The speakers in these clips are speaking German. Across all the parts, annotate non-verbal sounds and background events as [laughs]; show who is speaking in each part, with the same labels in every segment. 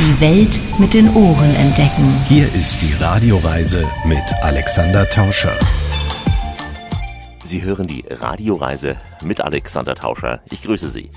Speaker 1: Die Welt mit den Ohren entdecken.
Speaker 2: Hier ist die Radioreise mit Alexander Tauscher.
Speaker 3: Sie hören die Radioreise mit Alexander Tauscher. Ich grüße Sie.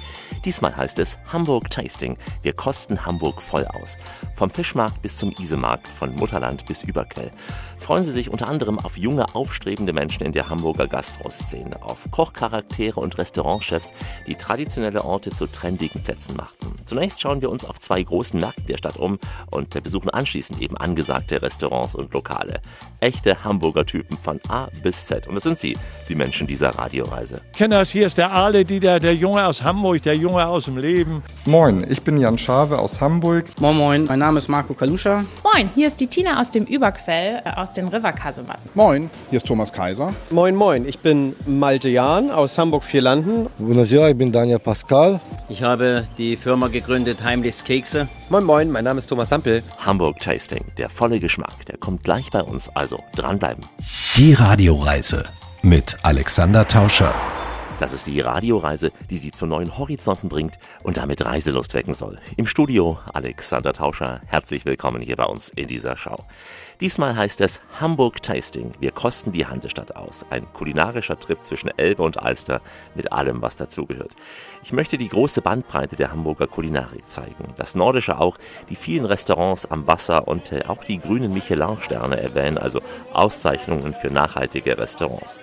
Speaker 3: Diesmal heißt es Hamburg Tasting. Wir kosten Hamburg voll aus. Vom Fischmarkt bis zum Isemarkt, von Mutterland bis Überquell. Freuen Sie sich unter anderem auf junge, aufstrebende Menschen in der Hamburger Gastroszene, auf Kochcharaktere und Restaurantchefs, die traditionelle Orte zu trendigen Plätzen machten. Zunächst schauen wir uns auf zwei großen Märkten der Stadt um und besuchen anschließend eben angesagte Restaurants und Lokale. Echte Hamburger Typen von A bis Z. Und das sind Sie, die Menschen dieser Radioreise.
Speaker 4: Kenners, hier ist der Ale Dieter, der Junge aus Hamburg, der Junge aus dem Leben.
Speaker 5: Moin, ich bin Jan Schave aus Hamburg.
Speaker 6: Moin Moin, mein Name ist Marco Kaluscha.
Speaker 7: Moin, hier ist die Tina aus dem Überquell, äh, aus den Riverkasematten.
Speaker 8: Moin, hier ist Thomas Kaiser.
Speaker 9: Moin Moin, ich bin Malte Jahn aus Hamburg-Vierlanden.
Speaker 10: Buonasera, ich bin Daniel Pascal.
Speaker 11: Ich habe die Firma gegründet Heimlichs Kekse.
Speaker 12: Moin Moin, mein Name ist Thomas Sampel.
Speaker 3: Hamburg Tasting, der volle Geschmack, der kommt gleich bei uns, also dranbleiben.
Speaker 2: Die Radioreise mit Alexander Tauscher.
Speaker 3: Das ist die Radioreise, die Sie zu neuen Horizonten bringt und damit Reiselust wecken soll. Im Studio Alexander Tauscher. Herzlich willkommen hier bei uns in dieser Schau. Diesmal heißt es Hamburg Tasting. Wir kosten die Hansestadt aus. Ein kulinarischer Trip zwischen Elbe und Alster mit allem, was dazugehört. Ich möchte die große Bandbreite der Hamburger Kulinarik zeigen. Das Nordische auch, die vielen Restaurants am Wasser und äh, auch die grünen Michelin-Sterne erwähnen, also Auszeichnungen für nachhaltige Restaurants.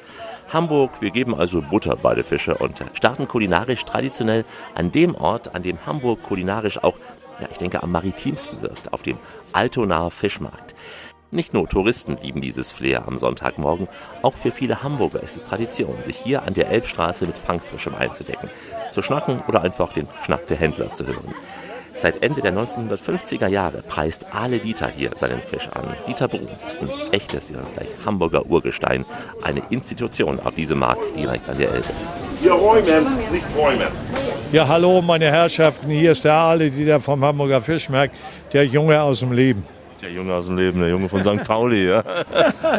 Speaker 3: Hamburg. Wir geben also Butter bei den Fische und starten kulinarisch traditionell an dem Ort, an dem Hamburg kulinarisch auch, ja, ich denke, am maritimsten wirkt, auf dem Altonaer Fischmarkt. Nicht nur Touristen lieben dieses Flair am Sonntagmorgen, auch für viele Hamburger ist es Tradition, sich hier an der Elbstraße mit Fangfrischem einzudecken, zu schnacken oder einfach den Schnack der Händler zu hören. Seit Ende der 1950er Jahre preist Ale Dieter hier seinen Fisch an. Dieter Bruns ist ein echtes, hören es gleich, Hamburger Urgestein, eine Institution auf diesem Markt direkt an der Elbe.
Speaker 13: Wir räumen, nicht räumen.
Speaker 4: Ja, hallo meine Herrschaften, hier ist der Ale Dieter vom Hamburger Fischmarkt, der Junge aus dem Leben.
Speaker 3: Der Junge aus dem Leben, der Junge von St. Pauli, ja.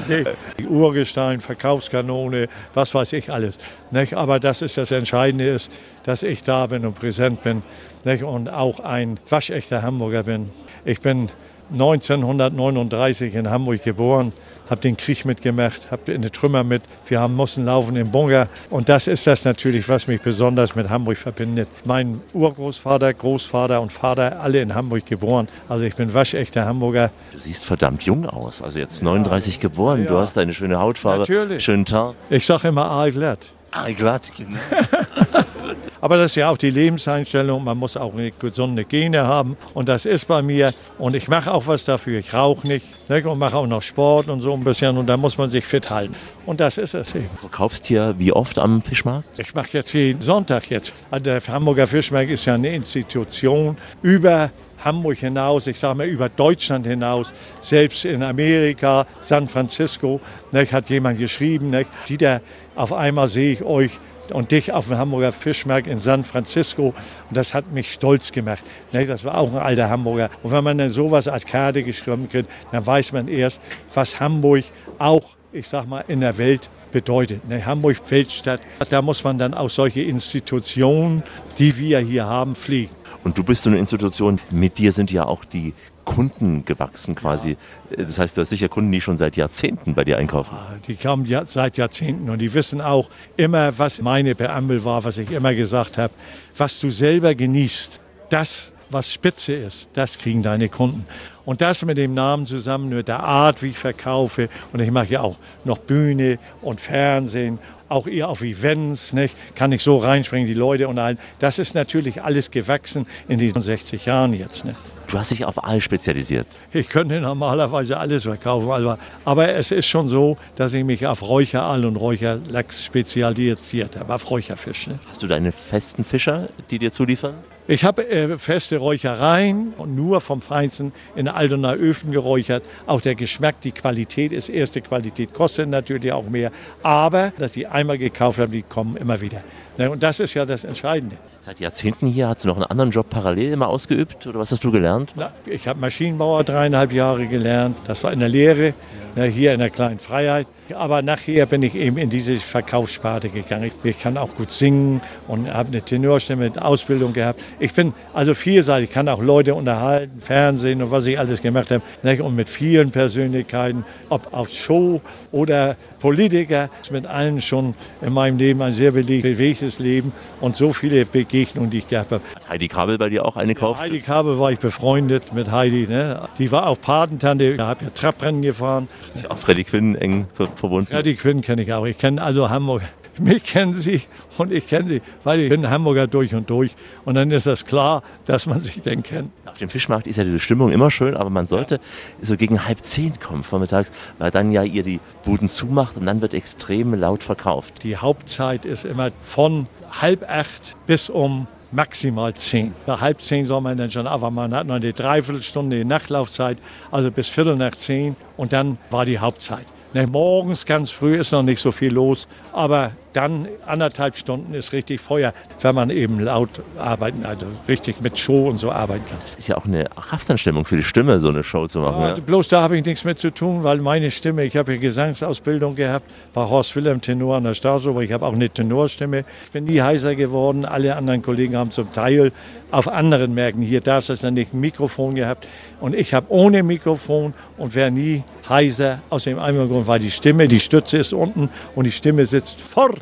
Speaker 3: [laughs]
Speaker 4: Die Urgestein, Verkaufskanone, was weiß ich alles. Nicht? Aber das ist das Entscheidende, ist, dass ich da bin und präsent bin nicht? und auch ein waschechter Hamburger bin. Ich bin 1939 in Hamburg geboren, habe den Krieg mitgemacht, habe in den Trümmer mit. Wir haben mussten laufen im Bunker und das ist das natürlich, was mich besonders mit Hamburg verbindet. Mein Urgroßvater, Großvater und Vater alle in Hamburg geboren. Also ich bin waschechter Hamburger.
Speaker 3: Du siehst verdammt jung aus. Also jetzt 39 geboren,
Speaker 4: Ja.
Speaker 3: du hast eine schöne Hautfarbe,
Speaker 4: Natürlich.
Speaker 3: schönen Teint.
Speaker 4: Ich sage immer aalglatt.
Speaker 3: Ah, genau. [laughs]
Speaker 4: Aber das ist ja auch die Lebenseinstellung. Man muss auch eine gesunde Gene haben. Und das ist bei mir. Und ich mache auch was dafür. Ich rauche nicht. Ne? Und mache auch noch Sport und so ein bisschen. Und da muss man sich fit halten. Und das ist es eben.
Speaker 3: Du verkaufst hier wie oft am Fischmarkt?
Speaker 4: Ich mache jetzt jeden Sonntag jetzt. Also Der Hamburger Fischmarkt ist ja eine Institution über Hamburg hinaus, ich sage mal über Deutschland hinaus, selbst in Amerika, San Francisco, nicht, hat jemand geschrieben, nicht, Dieter, auf einmal sehe ich euch und dich auf dem Hamburger Fischmarkt in San Francisco und das hat mich stolz gemacht. Nicht, das war auch ein alter Hamburger. Und wenn man dann sowas als Karte geschrieben kriegt, dann weiß man erst, was Hamburg auch, ich sag mal, in der Welt bedeutet. Ne, Hamburg Weltstadt, da muss man dann auch solche Institutionen, die wir hier haben, pflegen.
Speaker 3: Und du bist so eine Institution, mit dir sind ja auch die Kunden gewachsen quasi. Das heißt, du hast sicher Kunden, die schon seit Jahrzehnten bei dir einkaufen.
Speaker 4: Die kamen ja seit Jahrzehnten und die wissen auch immer, was meine Präambel war, was ich immer gesagt habe. Was du selber genießt, das, was spitze ist, das kriegen deine Kunden. Und das mit dem Namen zusammen, mit der Art, wie ich verkaufe. Und ich mache ja auch noch Bühne und Fernsehen, auch eher auf Events, nicht? kann ich so reinspringen, die Leute unterhalten. Das ist natürlich alles gewachsen in diesen 60 Jahren jetzt. Ne?
Speaker 3: Du hast dich auf Aal spezialisiert.
Speaker 4: Ich könnte normalerweise alles verkaufen, aber, aber es ist schon so, dass ich mich auf Räucheraal und Räucherlachs spezialisiert habe, auf Räucherfisch. Ne?
Speaker 3: Hast du deine festen Fischer, die dir zuliefern?
Speaker 4: Ich habe äh, feste Räuchereien und nur vom Feinsten in Aldoner Öfen geräuchert. Auch der Geschmack, die Qualität ist erste Qualität, kostet natürlich auch mehr. Aber, dass die einmal gekauft haben, die kommen immer wieder. Und das ist ja das Entscheidende.
Speaker 3: Seit Jahrzehnten hier hast du noch einen anderen Job parallel immer ausgeübt oder was hast du gelernt?
Speaker 4: Na, ich habe Maschinenbauer dreieinhalb Jahre gelernt. Das war in der Lehre, ne, hier in der kleinen Freiheit. Aber nachher bin ich eben in diese Verkaufssparte gegangen. Ich kann auch gut singen und habe eine Tenorstimme mit Ausbildung gehabt. Ich bin also vielseitig, kann auch Leute unterhalten, Fernsehen und was ich alles gemacht habe. Und mit vielen Persönlichkeiten, ob auf Show oder Politiker, mit allen schon in meinem Leben ein sehr bewegtes Leben und so viele Begegnungen, die ich gehabt habe.
Speaker 3: Hat Heidi Kabel bei dir auch eine gekauft?
Speaker 4: Heidi Kabel war ich befreundet mit Heidi. Ne? Die war auch Patentante, da habe ja Trabrennen gefahren.
Speaker 3: Ist auch Freddy Quinn eng verbunden?
Speaker 4: Freddy Quinn kenne ich auch. Ich kenne also Hamburg mich kennen sie und ich kenne sie, weil ich bin Hamburger durch und durch. Und dann ist das klar, dass man sich denn kennt.
Speaker 3: Auf dem Fischmarkt ist ja die Stimmung immer schön, aber man sollte so gegen halb zehn kommen vormittags, weil dann ja ihr die Buden zumacht und dann wird extrem laut verkauft.
Speaker 4: Die Hauptzeit ist immer von halb acht bis um maximal zehn. Nach halb zehn soll man dann schon, aber man hat noch eine Dreiviertelstunde die Nachtlaufzeit, also bis Viertel nach zehn und dann war die Hauptzeit. Ne, morgens ganz früh ist noch nicht so viel los, aber dann anderthalb Stunden ist richtig Feuer, wenn man eben laut arbeiten, also richtig mit Show und so arbeiten kann.
Speaker 3: Das ist ja auch eine Kraftanstellung für die Stimme, so eine Show zu machen. Ja,
Speaker 4: ja. Bloß da habe ich nichts mit zu tun, weil meine Stimme, ich habe ja Gesangsausbildung gehabt bei Horst Wilhelm Tenor an der Staatsoper, ich habe auch eine Tenorstimme. Ich bin nie heißer geworden, alle anderen Kollegen haben zum Teil auf anderen Märkten, hier darf es dann nicht ein Mikrofon gehabt und ich habe ohne Mikrofon und wäre nie heiser aus dem einen Grund, weil die Stimme, die Stütze ist unten und die Stimme sitzt vorne.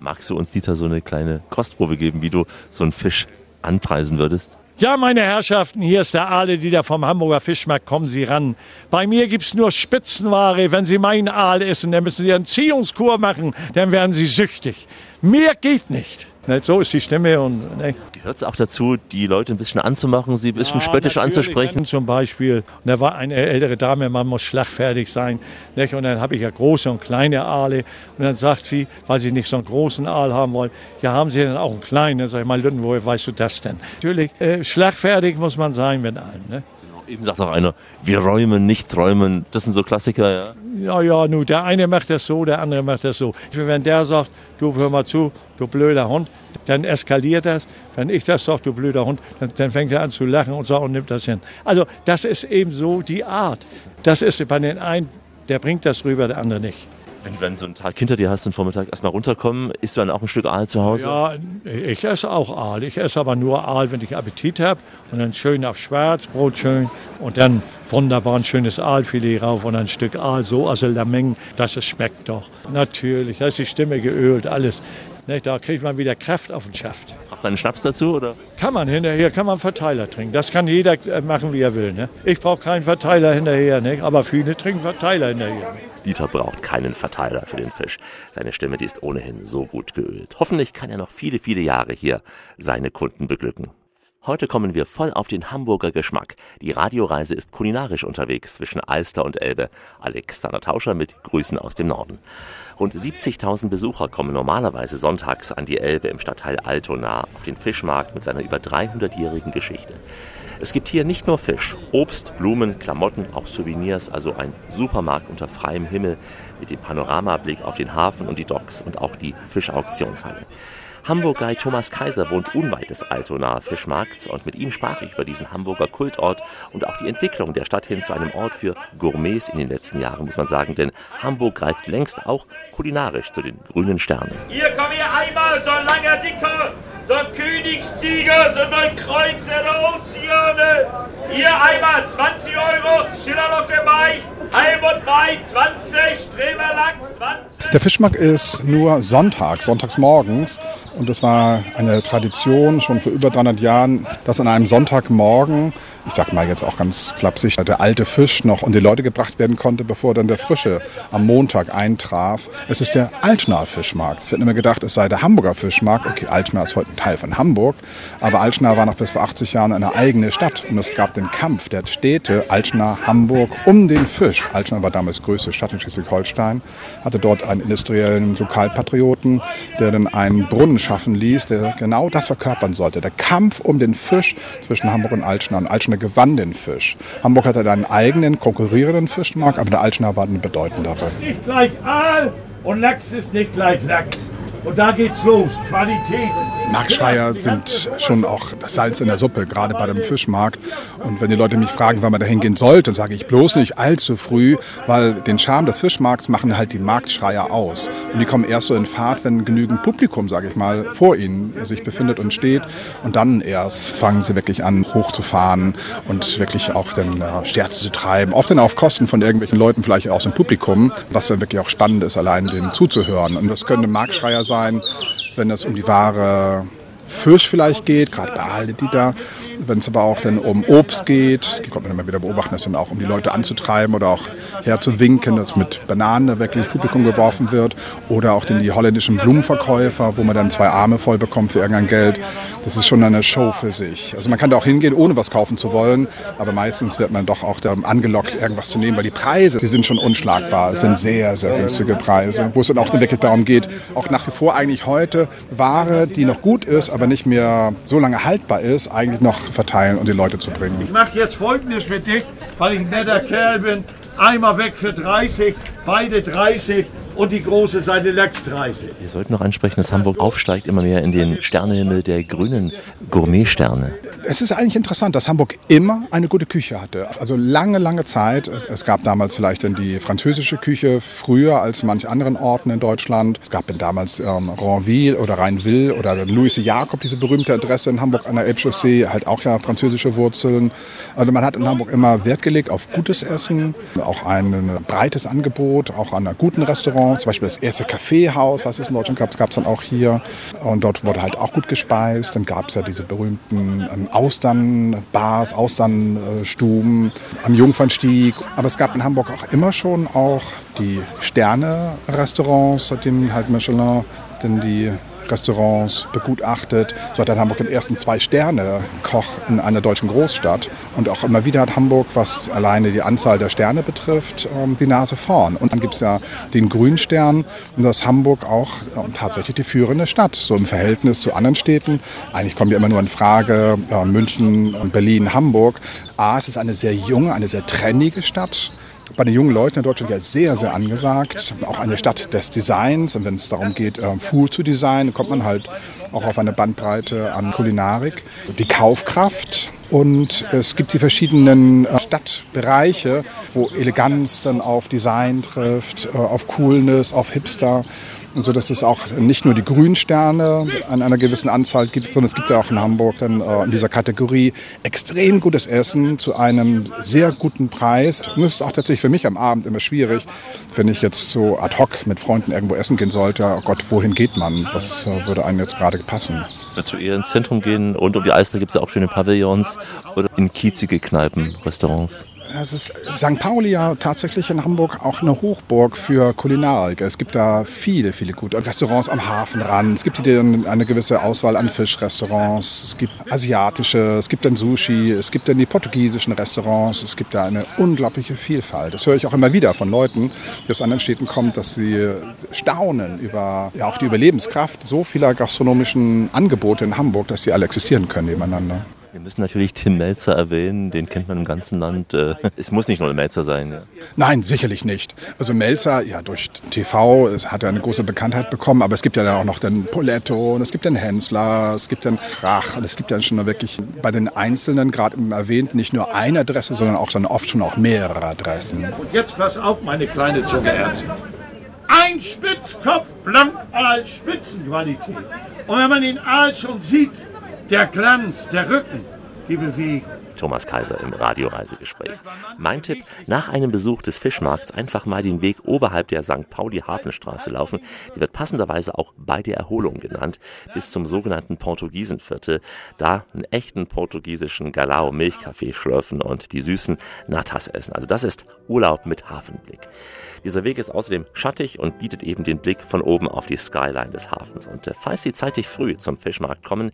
Speaker 3: Magst du uns, Dieter, so eine kleine Kostprobe geben, wie du so einen Fisch anpreisen würdest?
Speaker 4: Ja, meine Herrschaften, hier ist der Aale, die da vom Hamburger Fischmarkt. Kommen Sie ran. Bei mir gibt es nur Spitzenware. Wenn Sie meinen Aal essen, dann müssen Sie einen Ziehungskur machen. Dann werden Sie süchtig. Mehr geht nicht. So ist die Stimme. Und,
Speaker 3: ne. Gehört es auch dazu, die Leute ein bisschen anzumachen, sie ein bisschen ja, spöttisch anzusprechen?
Speaker 4: Zum Beispiel, und da war eine ältere Dame, man muss schlagfertig sein. Nicht? Und dann habe ich ja große und kleine Aale. Und dann sagt sie, weil sie nicht so einen großen Aal haben wollen, ja, haben Sie denn auch einen kleinen? Dann sage ich mal, Lütten, woher weißt du das denn? Natürlich, äh, schlagfertig muss man sein mit allen. Ne?
Speaker 3: Eben sagt auch einer, wir räumen, nicht träumen. Das sind so Klassiker, ja?
Speaker 4: Ja, ja, nur der eine macht das so, der andere macht das so. Wenn der sagt, du hör mal zu, du blöder Hund, dann eskaliert das. Wenn ich das sage, du blöder Hund, dann, dann, fängt er an zu lachen und sagt und nimmt das hin. Also das ist eben so die Art. Das ist bei den einen, der bringt das rüber, der andere nicht.
Speaker 3: Wenn du dann so einen Tag hinter dir hast, den Vormittag erstmal runterkommen, isst du dann auch ein Stück Aal zu Hause?
Speaker 4: Ja, ich esse auch Aal. Ich esse aber nur Aal, wenn ich Appetit habe. Und dann schön auf Schwarzbrot schön. Und dann wunderbar ein schönes Aalfilet rauf und ein Stück Aal, so also Lameng, dass es schmeckt doch. Natürlich, da ist die Stimme geölt, alles. Da kriegt man wieder Kraft auf den Schaft.
Speaker 3: Braucht man einen Schnaps dazu? Oder?
Speaker 4: Kann man hinterher, kann man Verteiler trinken. Das kann jeder äh, machen, wie er will. Ne? Ich brauche keinen Verteiler hinterher, ne? aber viele trinken Verteiler hinterher.
Speaker 3: Dieter braucht keinen Verteiler für den Fisch. Seine Stimme, die ist ohnehin so gut geölt. Hoffentlich kann er noch viele, viele Jahre hier seine Kunden beglücken. Heute kommen wir voll auf den Hamburger Geschmack. Die Radioreise ist kulinarisch unterwegs zwischen Alster und Elbe. Alexander Tauscher mit Grüßen aus dem Norden. Rund 70.000 Besucher kommen normalerweise sonntags an die Elbe im Stadtteil Altona auf den Fischmarkt mit seiner über 300-jährigen Geschichte. Es gibt hier nicht nur Fisch, Obst, Blumen, Klamotten, auch Souvenirs, also ein Supermarkt unter freiem Himmel mit dem Panoramablick auf den Hafen und die Docks und auch die Fischauktionshalle. Hamburg-Guide Thomas Kaiser wohnt unweit des Altonaer Fischmarkts und mit ihm sprach ich über diesen Hamburger Kultort und auch die Entwicklung der Stadt hin zu einem Ort für Gourmets in den letzten Jahren, muss man sagen, denn Hamburg greift längst auch kulinarisch zu den grünen Sternen.
Speaker 14: Hier komm hier einmal, so ein langer Dicker, so ein Königstiger, so ein Kreuzer der Ozeane. Hier einmal 20 Euro, Schillerlocke Mai, Heilbund Mai 20, Streberlachs 20.
Speaker 8: Der Fischmarkt ist nur Sonntag, sonntags morgens. Und es war eine Tradition schon vor über 300 Jahren, dass an einem Sonntagmorgen, ich sag mal jetzt auch ganz flapsig, der alte Fisch noch und die Leute gebracht werden konnte, bevor dann der frische am Montag eintraf. Es ist der Altschnaer Fischmarkt. Es wird immer gedacht, es sei der Hamburger Fischmarkt. Okay, Altschnaer ist heute ein Teil von Hamburg, aber Altschnaer war noch bis vor 80 Jahren eine eigene Stadt und es gab den Kampf der Städte Altschnaer, Hamburg um den Fisch. Altschnaer war damals größte Stadt in Schleswig-Holstein, hatte dort einen industriellen Lokalpatrioten, der dann einen Brunnen schaffen ließ, der genau das verkörpern sollte. Der Kampf um den Fisch zwischen Hamburg und Altschner. Und Altschner gewann den Fisch. Hamburg hatte einen eigenen konkurrierenden Fischmarkt, aber der Altschner war ein bedeutendere.
Speaker 15: Lachs ist nicht gleich Aal und Lachs ist nicht gleich Lachs. Und da geht's los. Qualität
Speaker 8: Marktschreier sind schon auch das Salz in der Suppe, gerade bei dem Fischmarkt. Und wenn die Leute mich fragen, wann man da hingehen sollte, sage ich bloß nicht allzu früh, weil den Charme des Fischmarkts machen halt die Marktschreier aus. Und die kommen erst so in Fahrt, wenn genügend Publikum, sage ich mal, vor ihnen sich befindet und steht. Und dann erst fangen sie wirklich an, hochzufahren und wirklich auch dann äh, Scherze zu treiben. Oft dann auf Kosten von irgendwelchen Leuten, vielleicht aus dem Publikum, was dann wirklich auch spannend ist, allein dem zuzuhören. Und das können Marktschreier sein, wenn es um die Ware Fisch vielleicht geht, gerade bei Aldi da. Wenn es aber auch dann um Obst geht, die kommt man immer wieder beobachten, das dann auch um die Leute anzutreiben oder auch herzuwinken, dass mit Bananen wirklich Publikum geworfen wird. Oder auch den die holländischen Blumenverkäufer, wo man dann zwei Arme voll bekommt für irgendein Geld. Das ist schon eine Show für sich. Also man kann da auch hingehen, ohne was kaufen zu wollen, aber meistens wird man doch auch angelockt, irgendwas zu nehmen, weil die Preise, die sind schon unschlagbar. Es sind sehr, sehr günstige Preise, wo es dann auch wirklich darum geht, auch nach wie vor eigentlich heute Ware, die noch gut ist, aber nicht mehr so lange haltbar ist, eigentlich noch verteilen und die Leute zu bringen.
Speaker 4: Ich mache jetzt Folgendes für dich, weil ich ein netter Kerl bin. Einmal weg für 30, beide 30 und die große Seite Lex 30.
Speaker 3: Wir sollten noch ansprechen, dass Hamburg aufsteigt immer mehr in den Sternehimmel der grünen Gourmetsterne.
Speaker 8: Es ist eigentlich interessant, dass Hamburg immer eine gute Küche hatte. Also lange, lange Zeit. Es gab damals vielleicht dann die französische Küche früher als manch anderen Orten in Deutschland. Es gab dann damals ähm, Ranville oder Rheinville oder Louis Jakob, diese berühmte Adresse in Hamburg an der Elbchaussee, halt auch ja französische Wurzeln. Also man hat in Hamburg immer Wert gelegt auf gutes Essen, auch ein breites Angebot, auch an einer guten Restaurant. Zum Beispiel das erste Kaffeehaus, was es in Deutschland gab, gab es dann auch hier. Und dort wurde halt auch gut gespeist. Dann gab es ja diese berühmten ähm, Austernbars, Austernstuben am Jungfernstieg. Aber es gab in Hamburg auch immer schon auch die Sterne-Restaurants, seitdem halt Michelin denn die Restaurants begutachtet. So hat dann Hamburg den ersten Zwei-Sterne-Koch in einer deutschen Großstadt. Und auch immer wieder hat Hamburg, was alleine die Anzahl der Sterne betrifft, ähm, die Nase vorn. Und dann gibt es ja den Grünstern, und das Hamburg auch ähm, tatsächlich die führende Stadt, so im Verhältnis zu anderen Städten. Eigentlich kommen ja immer nur in Frage äh, München, Berlin, Hamburg. A, es ist eine sehr junge, eine sehr trennige Stadt bei den jungen Leuten in Deutschland ja sehr, sehr angesagt. Auch eine Stadt des Designs. Und wenn es darum geht, äh, Food zu designen, kommt man halt auch auf eine Bandbreite an Kulinarik. Die Kaufkraft. Und es gibt die verschiedenen äh, Stadtbereiche, wo Eleganz dann auf Design trifft, äh, auf Coolness, auf Hipster so dass es auch nicht nur die Grünsterne an einer gewissen Anzahl gibt, sondern es gibt ja auch in Hamburg dann äh, in dieser Kategorie extrem gutes Essen zu einem sehr guten Preis. Und das ist auch tatsächlich für mich am Abend immer schwierig, wenn ich jetzt so ad hoc mit Freunden irgendwo essen gehen sollte. Oh Gott, wohin geht man? Was äh, würde einem jetzt gerade passen?
Speaker 3: Dazu eher ins Zentrum gehen. Rund um die Alster gibt es ja auch schöne Pavillons oder in kiezige Kneipen, Restaurants.
Speaker 8: Es ist St. Pauli ja tatsächlich in Hamburg auch eine Hochburg für Kulinarik. Es gibt da viele, viele gute Restaurants am Hafenrand. Es gibt hier eine gewisse Auswahl an Fischrestaurants. Es gibt asiatische, es gibt dann Sushi, es gibt dann die portugiesischen Restaurants. Es gibt da eine unglaubliche Vielfalt. Das höre ich auch immer wieder von Leuten, die aus anderen Städten kommen, dass sie staunen über ja, auch die Überlebenskraft so vieler gastronomischen Angebote in Hamburg, dass sie alle existieren können nebeneinander.
Speaker 3: Wir müssen natürlich Tim Melzer erwähnen, den kennt man im ganzen Land. Äh, es muss nicht nur Melzer sein. Ja.
Speaker 8: Nein, sicherlich nicht. Also Melzer, ja, durch TV hat er eine große Bekanntheit bekommen, aber es gibt ja dann auch noch den Poletto und es gibt den Hensler, es gibt den Krach und es gibt dann schon wirklich bei den Einzelnen, gerade erwähnt, nicht nur eine Adresse, sondern auch dann oft schon auch mehrere Adressen.
Speaker 4: Und jetzt pass auf, meine kleine Zuckerärztin. Ein Spitzkopf Blankaal Spitzenqualität. Und wenn man den Aal schon sieht, der Glanz, der Rücken, die Bewegung.
Speaker 3: Thomas Kaiser im Radioreisegespräch. Mein Tipp, nach einem Besuch des Fischmarkts einfach mal den Weg oberhalb der St. Pauli-Hafenstraße laufen. Die wird passenderweise auch bei der Erholung genannt, bis zum sogenannten Portugiesenviertel. Da einen echten portugiesischen Galao-Milchkaffee schlürfen und die süßen Natas essen. Also das ist Urlaub mit Hafenblick. Dieser Weg ist außerdem schattig und bietet eben den Blick von oben auf die Skyline des Hafens. Und äh, falls Sie zeitig früh zum Fischmarkt kommen,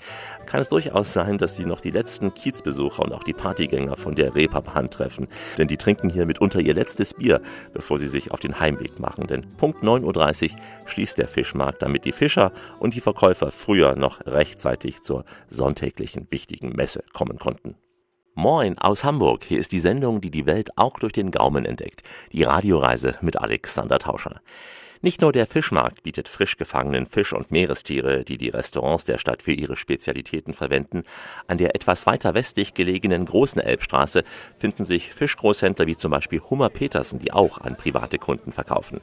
Speaker 3: kann es durchaus sein, dass Sie noch die letzten Kiezbesucher und auch die Partygänger von der Reeperbahn treffen. Denn die trinken hier mitunter ihr letztes Bier, bevor sie sich auf den Heimweg machen. Denn Punkt 9.30 Uhr schließt der Fischmarkt, damit die Fischer und die Verkäufer früher noch rechtzeitig zur sonntäglichen wichtigen Messe kommen konnten. Moin aus Hamburg. Hier ist die Sendung, die die Welt auch durch den Gaumen entdeckt. Die Radioreise mit Alexander Tauscher. Nicht nur der Fischmarkt bietet frisch gefangenen Fisch und Meerestiere, die die Restaurants der Stadt für ihre Spezialitäten verwenden. An der etwas weiter westlich gelegenen Großen Elbstraße finden sich Fischgroßhändler wie zum Beispiel Hummer Petersen, die auch an private Kunden verkaufen.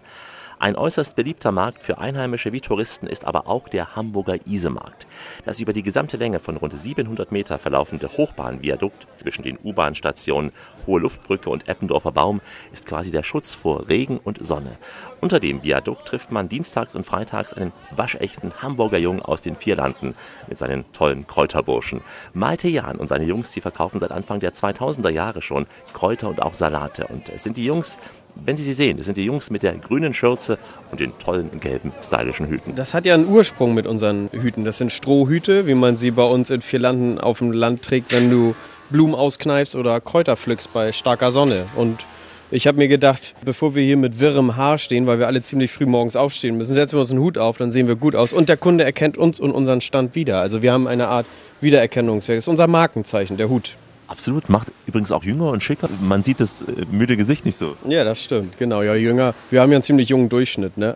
Speaker 3: Ein äußerst beliebter Markt für Einheimische wie Touristen ist aber auch der Hamburger Isemarkt. Das über die gesamte Länge von rund 700 Meter verlaufende Hochbahnviadukt zwischen den U-Bahn-Stationen Hohe Luftbrücke und Eppendorfer Baum ist quasi der Schutz vor Regen und Sonne. Unter dem Viadukt trifft man dienstags und freitags einen waschechten Hamburger Jungen aus den Vierlanden mit seinen tollen Kräuterburschen. Malte Jahn und seine Jungs, die verkaufen seit Anfang der 2000er Jahre schon Kräuter und auch Salate. Und es sind die Jungs, wenn Sie sie sehen, das sind die Jungs mit der grünen Schürze und den tollen gelben stylischen Hüten.
Speaker 9: Das hat ja einen Ursprung mit unseren Hüten. Das sind Strohhüte, wie man sie bei uns in Vierlanden auf dem Land trägt, wenn du Blumen auskneifst oder Kräuter pflückst bei starker Sonne. Und ich habe mir gedacht, bevor wir hier mit wirrem Haar stehen, weil wir alle ziemlich früh morgens aufstehen müssen, setzen wir uns einen Hut auf, dann sehen wir gut aus. Und der Kunde erkennt uns und unseren Stand wieder. Also wir haben eine Art Wiedererkennungswert. Das ist unser Markenzeichen, der Hut.
Speaker 3: Absolut, macht übrigens auch jünger und schicker. Man sieht das äh, müde Gesicht nicht so.
Speaker 9: Ja, das stimmt, genau. Ja, jünger. Wir haben ja einen ziemlich jungen Durchschnitt, ne?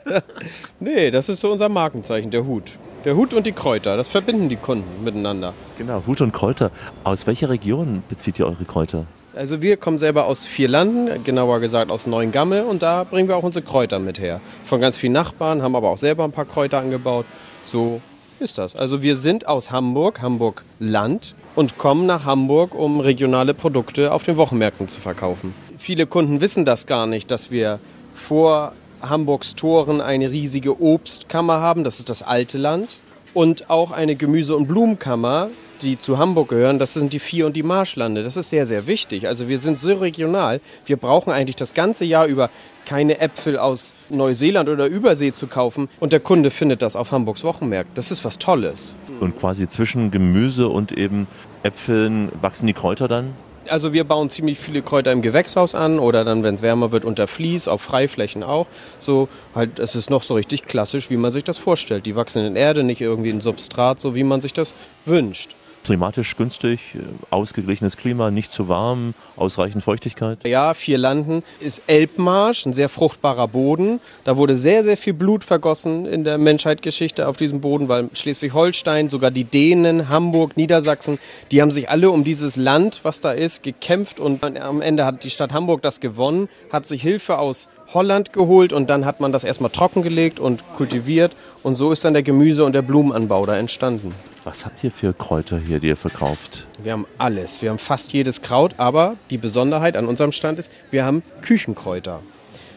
Speaker 9: [laughs] nee, das ist so unser Markenzeichen, der Hut. Der Hut und die Kräuter, das verbinden die Kunden miteinander.
Speaker 3: Genau, Hut und Kräuter. Aus welcher Region bezieht ihr eure Kräuter?
Speaker 9: Also wir kommen selber aus vier Landen, genauer gesagt aus Neuengamme und da bringen wir auch unsere Kräuter mit her. Von ganz vielen Nachbarn, haben aber auch selber ein paar Kräuter angebaut. So ist das. Also wir sind aus Hamburg, Hamburg Land und kommen nach Hamburg, um regionale Produkte auf den Wochenmärkten zu verkaufen. Viele Kunden wissen das gar nicht, dass wir vor Hamburgs Toren eine riesige Obstkammer haben, das ist das alte Land, und auch eine Gemüse- und Blumenkammer, die zu Hamburg gehören, das sind die Vier- und die Marschlande. Das ist sehr, sehr wichtig. Also wir sind so regional. Wir brauchen eigentlich das ganze Jahr über keine Äpfel aus Neuseeland oder Übersee zu kaufen. Und der Kunde findet das auf Hamburgs Wochenmärkten. Das ist was Tolles.
Speaker 3: Und quasi zwischen Gemüse und eben Äpfeln wachsen die Kräuter dann?
Speaker 9: Also wir bauen ziemlich viele Kräuter im Gewächshaus an oder dann, wenn es wärmer wird, unter Vlies, auf Freiflächen auch. So halt, es ist noch so richtig klassisch, wie man sich das vorstellt. Die wachsen in Erde, nicht irgendwie in Substrat, so wie man sich das wünscht
Speaker 3: klimatisch günstig, äh, ausgeglichenes Klima, nicht zu warm, ausreichend Feuchtigkeit?
Speaker 9: Ja, vier Landen ist Elbmarsch, ein sehr fruchtbarer Boden. Da wurde sehr, sehr viel Blut vergossen in der Menschheitsgeschichte auf diesem Boden, weil Schleswig-Holstein, sogar die Dänen, Hamburg, Niedersachsen, die haben sich alle um dieses Land, was da ist, gekämpft und am Ende hat die Stadt Hamburg das gewonnen, hat sich Hilfe aus Holland geholt und dann hat man das erstmal trockengelegt und kultiviert und so ist dann der Gemüse- und der Blumenanbau da entstanden.
Speaker 3: Was habt ihr für Kräuter hier, die ihr verkauft?
Speaker 9: Wir haben alles. Wir haben fast jedes Kraut, aber die Besonderheit an unserem Stand ist, wir haben Küchenkräuter.